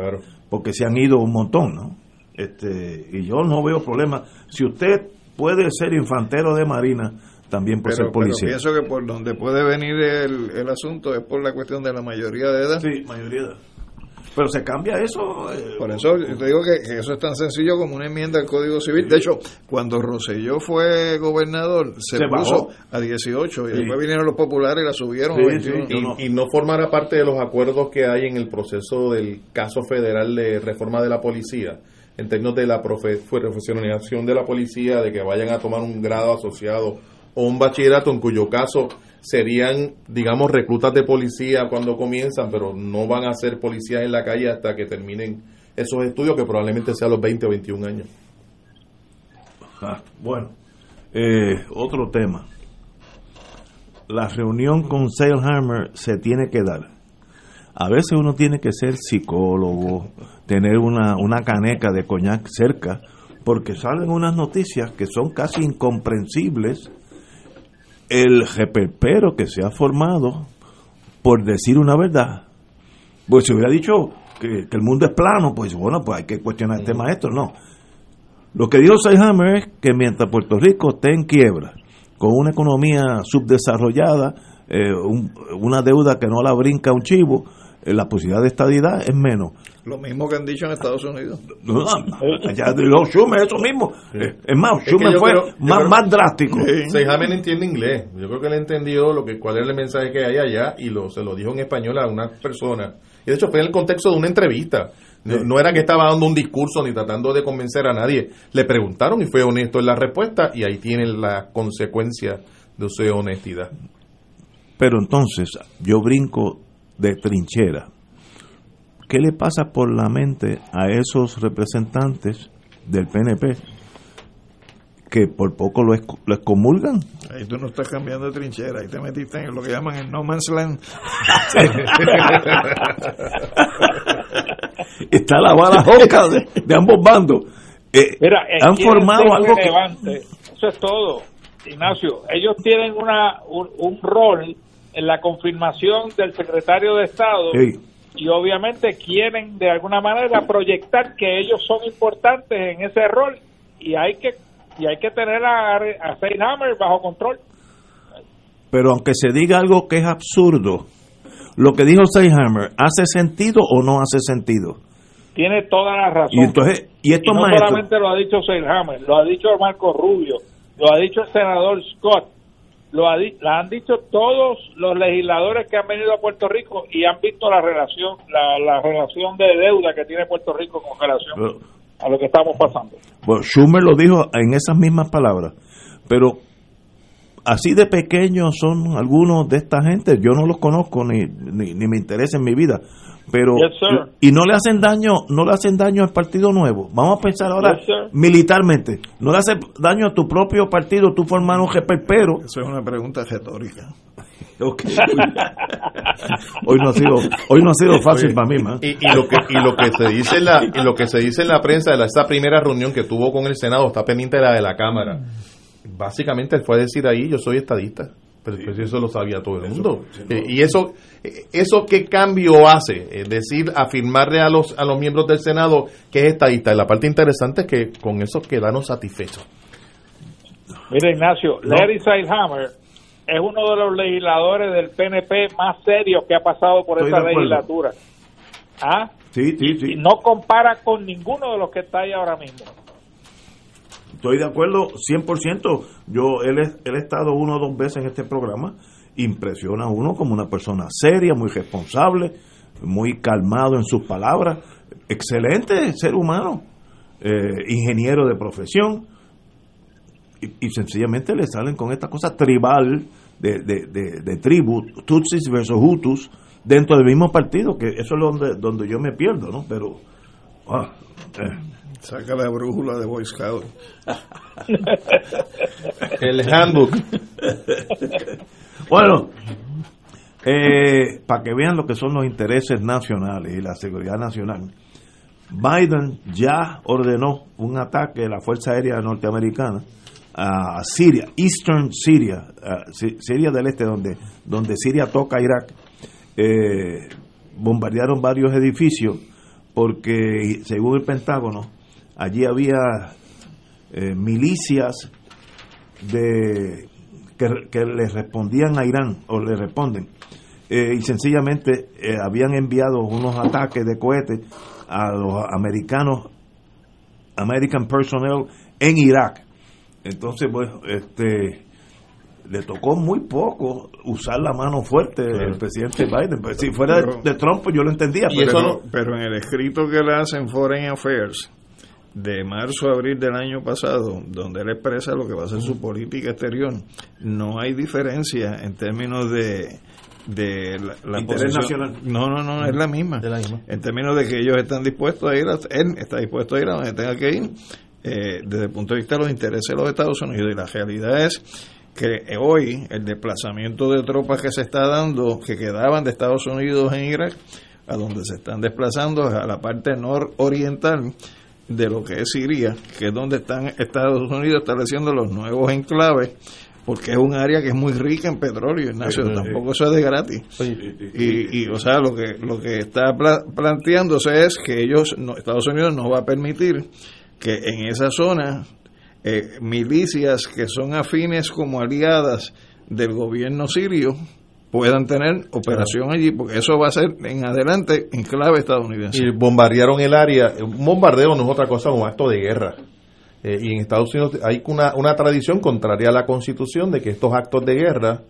porque se han ido un montón, ¿no? Este, y yo no veo problema. Si usted puede ser infantero de marina, también por ser Pero policía. pienso que por donde puede venir el, el asunto es por la cuestión de la mayoría de edad. Sí, mayoría de edad. Pero se cambia eso. eh, Por eso yo te digo que, que eso es tan sencillo como una enmienda al Código Civil. De hecho, cuando Rosselló fue gobernador, se, Se puso bajó. a 18 y Sí. después vinieron los populares y la subieron a 21. y, y no formará parte de los acuerdos que hay en el proceso del caso federal de reforma de la policía, en términos de la profe- profesionalización de la policía, de que vayan a tomar un grado asociado o un bachillerato, en cuyo caso serían, digamos, reclutas de policía cuando comienzan, pero no van a ser policías en la calle hasta que terminen esos estudios, que probablemente sea a los 20 o 21 años. Ah, bueno, eh, otro tema. La reunión con Sailhammer se tiene que dar. A veces uno tiene que ser psicólogo, tener una, una caneca de coñac cerca, porque salen unas noticias que son casi incomprensibles. El repepero que se ha formado por decir una verdad. Pues si hubiera dicho que, que el mundo es plano, pues bueno, pues hay que cuestionar este maestro, no. Lo que dijo Seyhammer es que mientras Puerto Rico esté en quiebra, con una economía subdesarrollada, eh, un- una deuda que no la brinca un chivo, la posibilidad de estadidad es menos. Lo mismo que han dicho en Estados Unidos. No, de los Schumer, eso mismo. Eh, Es más, Es que Schumer yo fue creo- más, creo- más drástico. Seijamen entiende inglés. Yo creo que él entendió lo que, cuál es el mensaje que hay allá y lo, se lo dijo en español a una persona. Y de hecho fue en el contexto de una entrevista. No, no era que estaba dando un discurso ni tratando de convencer a nadie. Le preguntaron y fue honesto en la respuesta y ahí tiene la consecuencia de su honestidad. Pero entonces, yo brinco de trinchera. ¿Qué le pasa por la mente a esos representantes del PNP que por poco lo, excomulgan? Ahí tú no estás cambiando de trinchera, ahí te metiste en lo que llaman el no man's land. Está la bala joca de, de ambos bandos. Eh, Mira, eh, han formado algo que... Eso es todo, Ignacio. Ellos tienen una un, un rol en la confirmación del secretario de Estado Sí. y obviamente quieren de alguna manera proyectar que ellos son importantes en ese rol y hay que y hay que tener a, a Seyhammer bajo control. Pero aunque se diga algo que es absurdo, lo que dijo Seyhammer, ¿hace sentido o no hace sentido? Tiene toda la razón. Y entonces, y estos no maestros, solamente lo ha dicho Seyhammer, lo ha dicho Marco Rubio, lo ha dicho el senador Scott, lo, ha lo han dicho todos los legisladores que han venido a Puerto Rico y han visto la relación la, la relación de deuda que tiene Puerto Rico con relación Pero- a lo que estamos pasando. bueno, Schumer lo dijo en esas mismas palabras, pero así de pequeños son algunos de esta gente, yo no los conozco ni, ni, ni me interesa en mi vida, pero Yes, y no le hacen daño, no le hacen daño al Partido Nuevo. Vamos a pensar ahora Yes, militarmente, no le hace daño a tu propio partido, tú formar un pero Eso es una pregunta retórica. Ok. hoy no ha sido hoy no ha sido fácil Oye, para mí, man. Y, y lo que y lo que se dice en la y lo que se dice en la prensa de la, esa primera reunión que tuvo con el Senado está pendiente de la de la Cámara. Básicamente él fue a decir ahí yo soy estadista. Pero pues eso lo sabía todo el mundo. Eh, y eso eh, eso qué cambio hace, es decir, afirmarle a los a los miembros del Senado que es estadista. Y la parte interesante es que con eso quedaron satisfechos. Mira, Ignacio, No. Larry Seilhammer es uno de los legisladores del PNP más serios que ha pasado por Estoy esta legislatura. ¿Ah? Sí, sí, sí. Y no compara con ninguno de los que está ahí ahora mismo. Estoy de acuerdo 100%. Yo, él, él ha estado uno o dos veces en este programa. Impresiona a uno como una persona seria, muy responsable, muy calmado en sus palabras. Excelente ser humano, eh, ingeniero de profesión. Y, y sencillamente le salen con esta cosa tribal de, de, de, de tribu, Tutsis versus Hutus, dentro del mismo partido, que eso es donde, donde yo me pierdo, ¿no? Pero. ah, eh. Saca la brújula de Boy Scout. El handbook. bueno, eh, para que vean lo que son los intereses nacionales y la seguridad nacional, Biden ya ordenó un ataque de la Fuerza Aérea Norteamericana a Siria, Eastern Syria, a Si- Siria del Este, donde, donde Siria toca Irak. Eh, bombardearon varios edificios porque, según el Pentágono, allí había eh, milicias de que, que le respondían a Irán o le responden. Eh, y sencillamente eh, habían enviado unos ataques de cohetes a los americanos, American personnel en Irak. Entonces, pues, este le tocó muy poco usar la mano fuerte del presidente Biden. Pues, si fuera de, de Trump, pues yo lo entendía. Pero, pero en el escrito que le hacen Foreign Affairs de marzo a abril del año pasado, donde él expresa lo que va a ser su política exterior, no hay diferencia en términos de de la, la Interés posición- nacional. No, no, no, es la misma. En términos de que ellos están dispuestos a ir, a- él está dispuesto a ir a donde tenga que ir, eh, desde el punto de vista de los intereses de los Estados Unidos. Y la realidad es que hoy el desplazamiento de tropas que se está dando, que quedaban de Estados Unidos en Irak, a donde se están desplazando es a la parte nororiental de lo que es Siria, que es donde están Estados Unidos estableciendo los nuevos enclaves, porque es un área que es muy rica en petróleo, Ignacio, Sí, sí, tampoco eso es de gratis. Y, y, o sea, lo que lo que está pla- planteándose es que ellos, no, Estados Unidos no va a permitir que en esa zona eh, milicias que son afines como aliadas del gobierno sirio puedan tener operación allí, porque eso va a ser en adelante en clave estadounidense. Y bombardearon el área. Un bombardeo no es otra cosa un acto de guerra. Eh, y en Estados Unidos hay una, una tradición contraria a la Constitución de que estos actos de guerra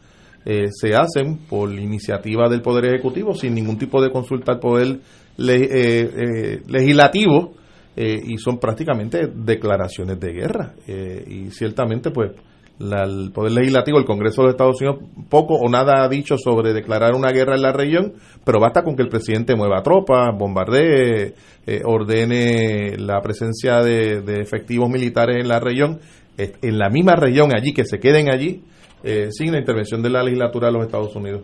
eh, se hacen por iniciativa del Poder Ejecutivo sin ningún tipo de consulta al Poder le- eh, eh, Legislativo y son prácticamente declaraciones de guerra. Y ciertamente, pues, la- el Poder Legislativo, el Congreso de los Estados Unidos, poco o nada ha dicho sobre declarar una guerra en la región, pero basta con que el presidente mueva tropas, bombardee, eh, ordene la presencia de, de efectivos militares en la región, eh, en la misma región allí, que se queden allí, eh, sin la intervención de la legislatura de los Estados Unidos.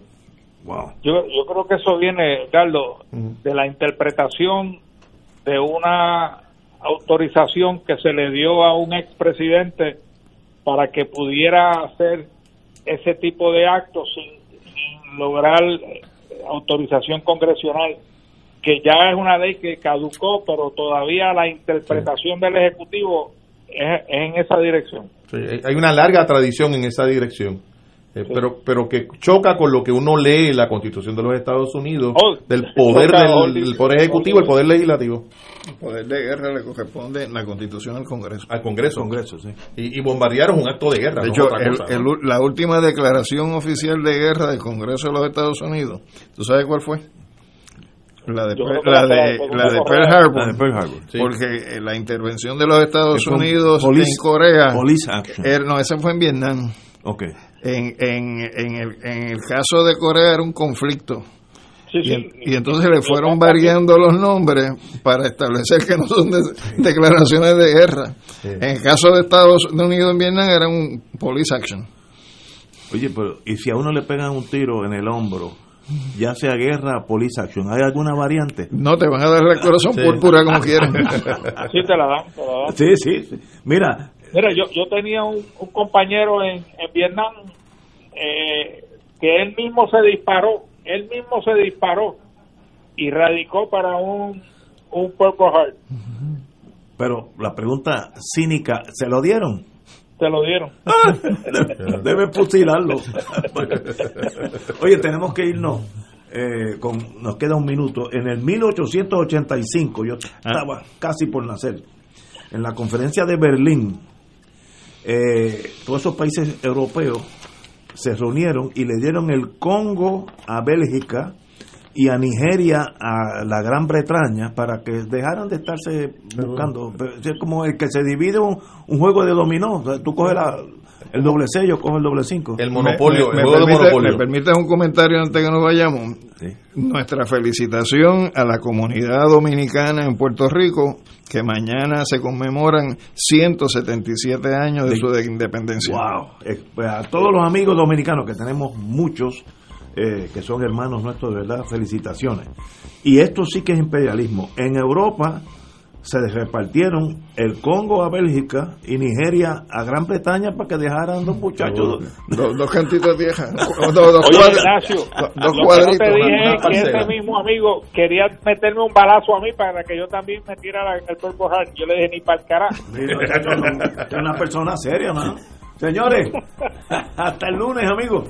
Wow. Yo, yo creo que eso viene, Carlos, de la interpretación de una autorización que se le dio a un expresidente para que pudiera hacer ese tipo de actos sin, lograr eh, autorización congresional, que ya es una ley que caducó, pero todavía la interpretación del Ejecutivo es, es en esa dirección. Sí, hay una larga tradición en esa dirección, eh, pero, pero que choca con lo que uno lee en la Constitución de los Estados Unidos, del poder del, del poder ejecutivo, el poder legislativo. El poder de guerra le corresponde en la constitución al Congreso. Al Congreso. Congreso, sí. Y, y bombardear es un acto de guerra. De no hecho, otra el- cosa, el- ¿no? la última declaración oficial de guerra del Congreso de los Estados Unidos, ¿tú sabes cuál fue? La de, la de, la- de Pearl Harbor. la de Pearl Harbor, sí. Porque eh, la intervención de los Estados Unidos police- en Corea. police action. era- no, ese fue en Vietnam. Ok. En, en, en, el, en el caso de Corea era un conflicto. y, en- y entonces le fueron variando los nombres para establecer que no son de- declaraciones de guerra. En el caso de Estados Unidos en Vietnam era un police action. Oye, pero ¿y si a uno le pegan un tiro en el hombro, ya sea guerra, police action, ¿hay alguna variante? No, te van a dar el corazón púrpura como quieran. Sí, te la dan, te la dan. Sí, sí, sí. Mira, Mira, yo, yo tenía un, un compañero en, en Vietnam eh, que él mismo se disparó, él mismo se disparó y radicó para un, un Purple Heart. pero la pregunta cínica, ¿se lo dieron? Se lo dieron. Debe fusilarlo. Oye, tenemos que irnos. eh, con, nos queda un minuto. En el 1885, yo estaba casi por nacer, en la conferencia de Berlín, eh, todos esos países europeos se reunieron y le dieron el Congo a Bélgica y a Nigeria a la Gran Bretaña para que dejaran de estarse buscando. Es como el que se divide un, un juego de dominó. O sea, tú coges la- el doble sello, coges el doble cinco. El Me- me- me permite- ¿Me permites un comentario antes que nos vayamos? Nuestra felicitación a la comunidad dominicana en Puerto Rico, que mañana se conmemoran 177 años de su de- independencia. Wow. Eh, pues a todos los amigos dominicanos, que tenemos muchos, eh, que son hermanos nuestros, de verdad, felicitaciones. Y esto sí que es imperialismo. En Europa se repartieron el Congo a Bélgica y Nigeria a Gran Bretaña para que dejaran dos muchachos. Dos, dos cantitos viejas. Dos, dos Oye, cuadra- Ignacio, dos lo que no cuadritos. te dije es que ese mismo amigo quería meterme un balazo a mí para que yo también me tirara el Purple Heart. Yo le dije ni para el carajo. Es una persona seria, ¿no? Señores, hasta el lunes, amigos.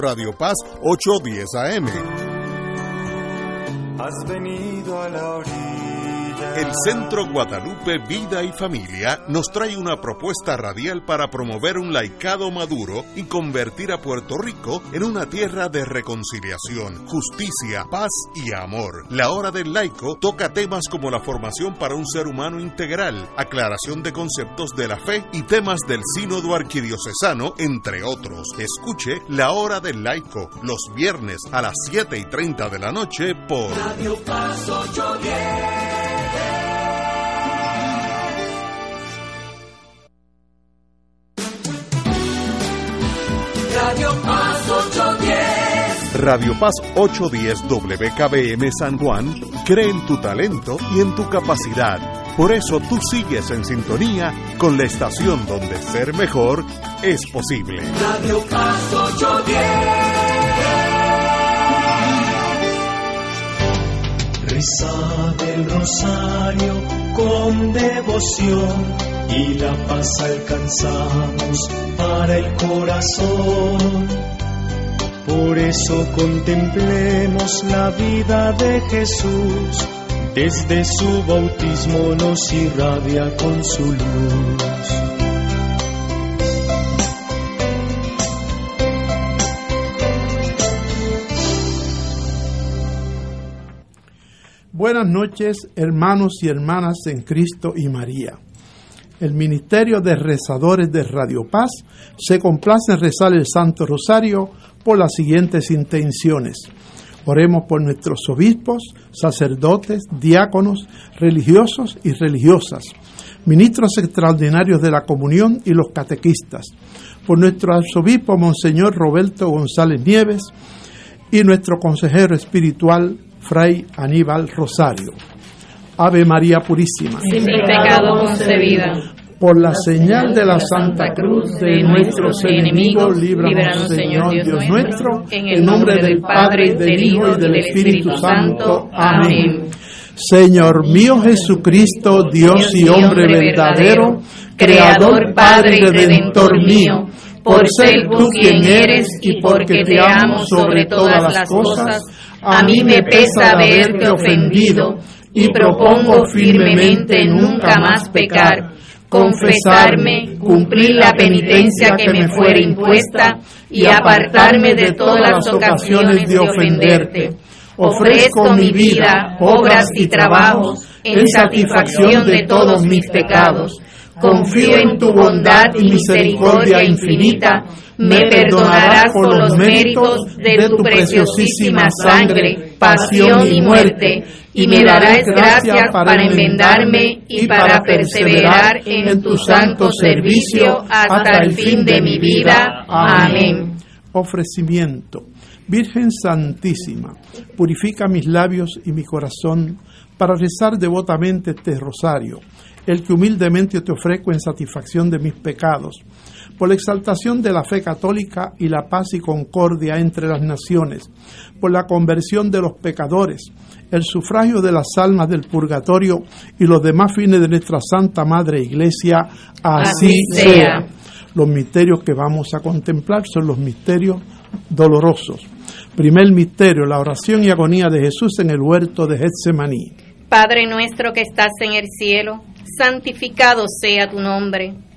Radio Paz 810 AM. Has venido a la orilla. El Centro Guadalupe Vida y Familia nos trae una propuesta radial para promover un laicado maduro y convertir a Puerto Rico en una tierra de reconciliación, justicia, paz y amor. La Hora del Laico toca temas como la formación para un ser humano integral, aclaración de conceptos de la fe y temas del sínodo arquidiocesano, entre otros. Escuche La Hora del Laico los viernes a las 7 y 30 de la noche por Radio Paz 810. Radio Paz 810. Radio Paz 810 WKBM San Juan cree en tu talento y en tu capacidad. Por eso tú sigues en sintonía con la estación donde ser mejor es posible. Radio Paz 810. Reza del rosario con devoción y la paz alcanzamos para el corazón. Por eso contemplemos la vida de Jesús, desde su bautismo nos irradia con su luz. Buenas noches, hermanos y hermanas en Cristo y María. El Ministerio de Rezadores de Radio Paz se complace en rezar el Santo Rosario por las siguientes intenciones. Oremos por nuestros obispos, sacerdotes, diáconos, religiosos y religiosas, ministros extraordinarios de la comunión y los catequistas, por nuestro arzobispo Monseñor Roberto González Nieves y nuestro consejero espiritual Fray Aníbal Rosario. Ave María Purísima. Sin pecado concebida. Por la señal de la Santa Cruz de nuestros enemigos, líbranos, Señor Dios nuestro, en el nombre del Padre, del Hijo y del Espíritu Santo. Amén. Señor mío Jesucristo, Dios y hombre verdadero, Creador, Padre y Redentor mío, por ser tú quien eres y porque te amo sobre todas las cosas, a mí me pesa haberte ofendido y propongo firmemente nunca más pecar, confesarme, cumplir la penitencia que me fuera impuesta y apartarme de todas las ocasiones de ofenderte. Ofrezco mi vida, obras y trabajos en satisfacción de todos mis pecados. Confío en tu bondad y misericordia infinita. Me perdonarás por los méritos de tu preciosísima sangre, pasión y muerte y me darás gracias para enmendarme y para perseverar en tu santo servicio hasta el fin de mi vida. Amén. Ofrecimiento. Virgen Santísima, purifica mis labios y mi corazón para rezar devotamente este rosario, el que humildemente te ofrezco en satisfacción de mis pecados, por la exaltación de la fe católica y la paz y concordia entre las naciones, por la conversión de los pecadores, el sufragio de las almas del purgatorio y los demás fines de nuestra Santa Madre Iglesia, así, sea. Los misterios que vamos a contemplar son los misterios dolorosos. Primer misterio, la oración y agonía de Jesús en el huerto de Getsemaní. Padre nuestro que estás en el cielo, santificado sea tu nombre.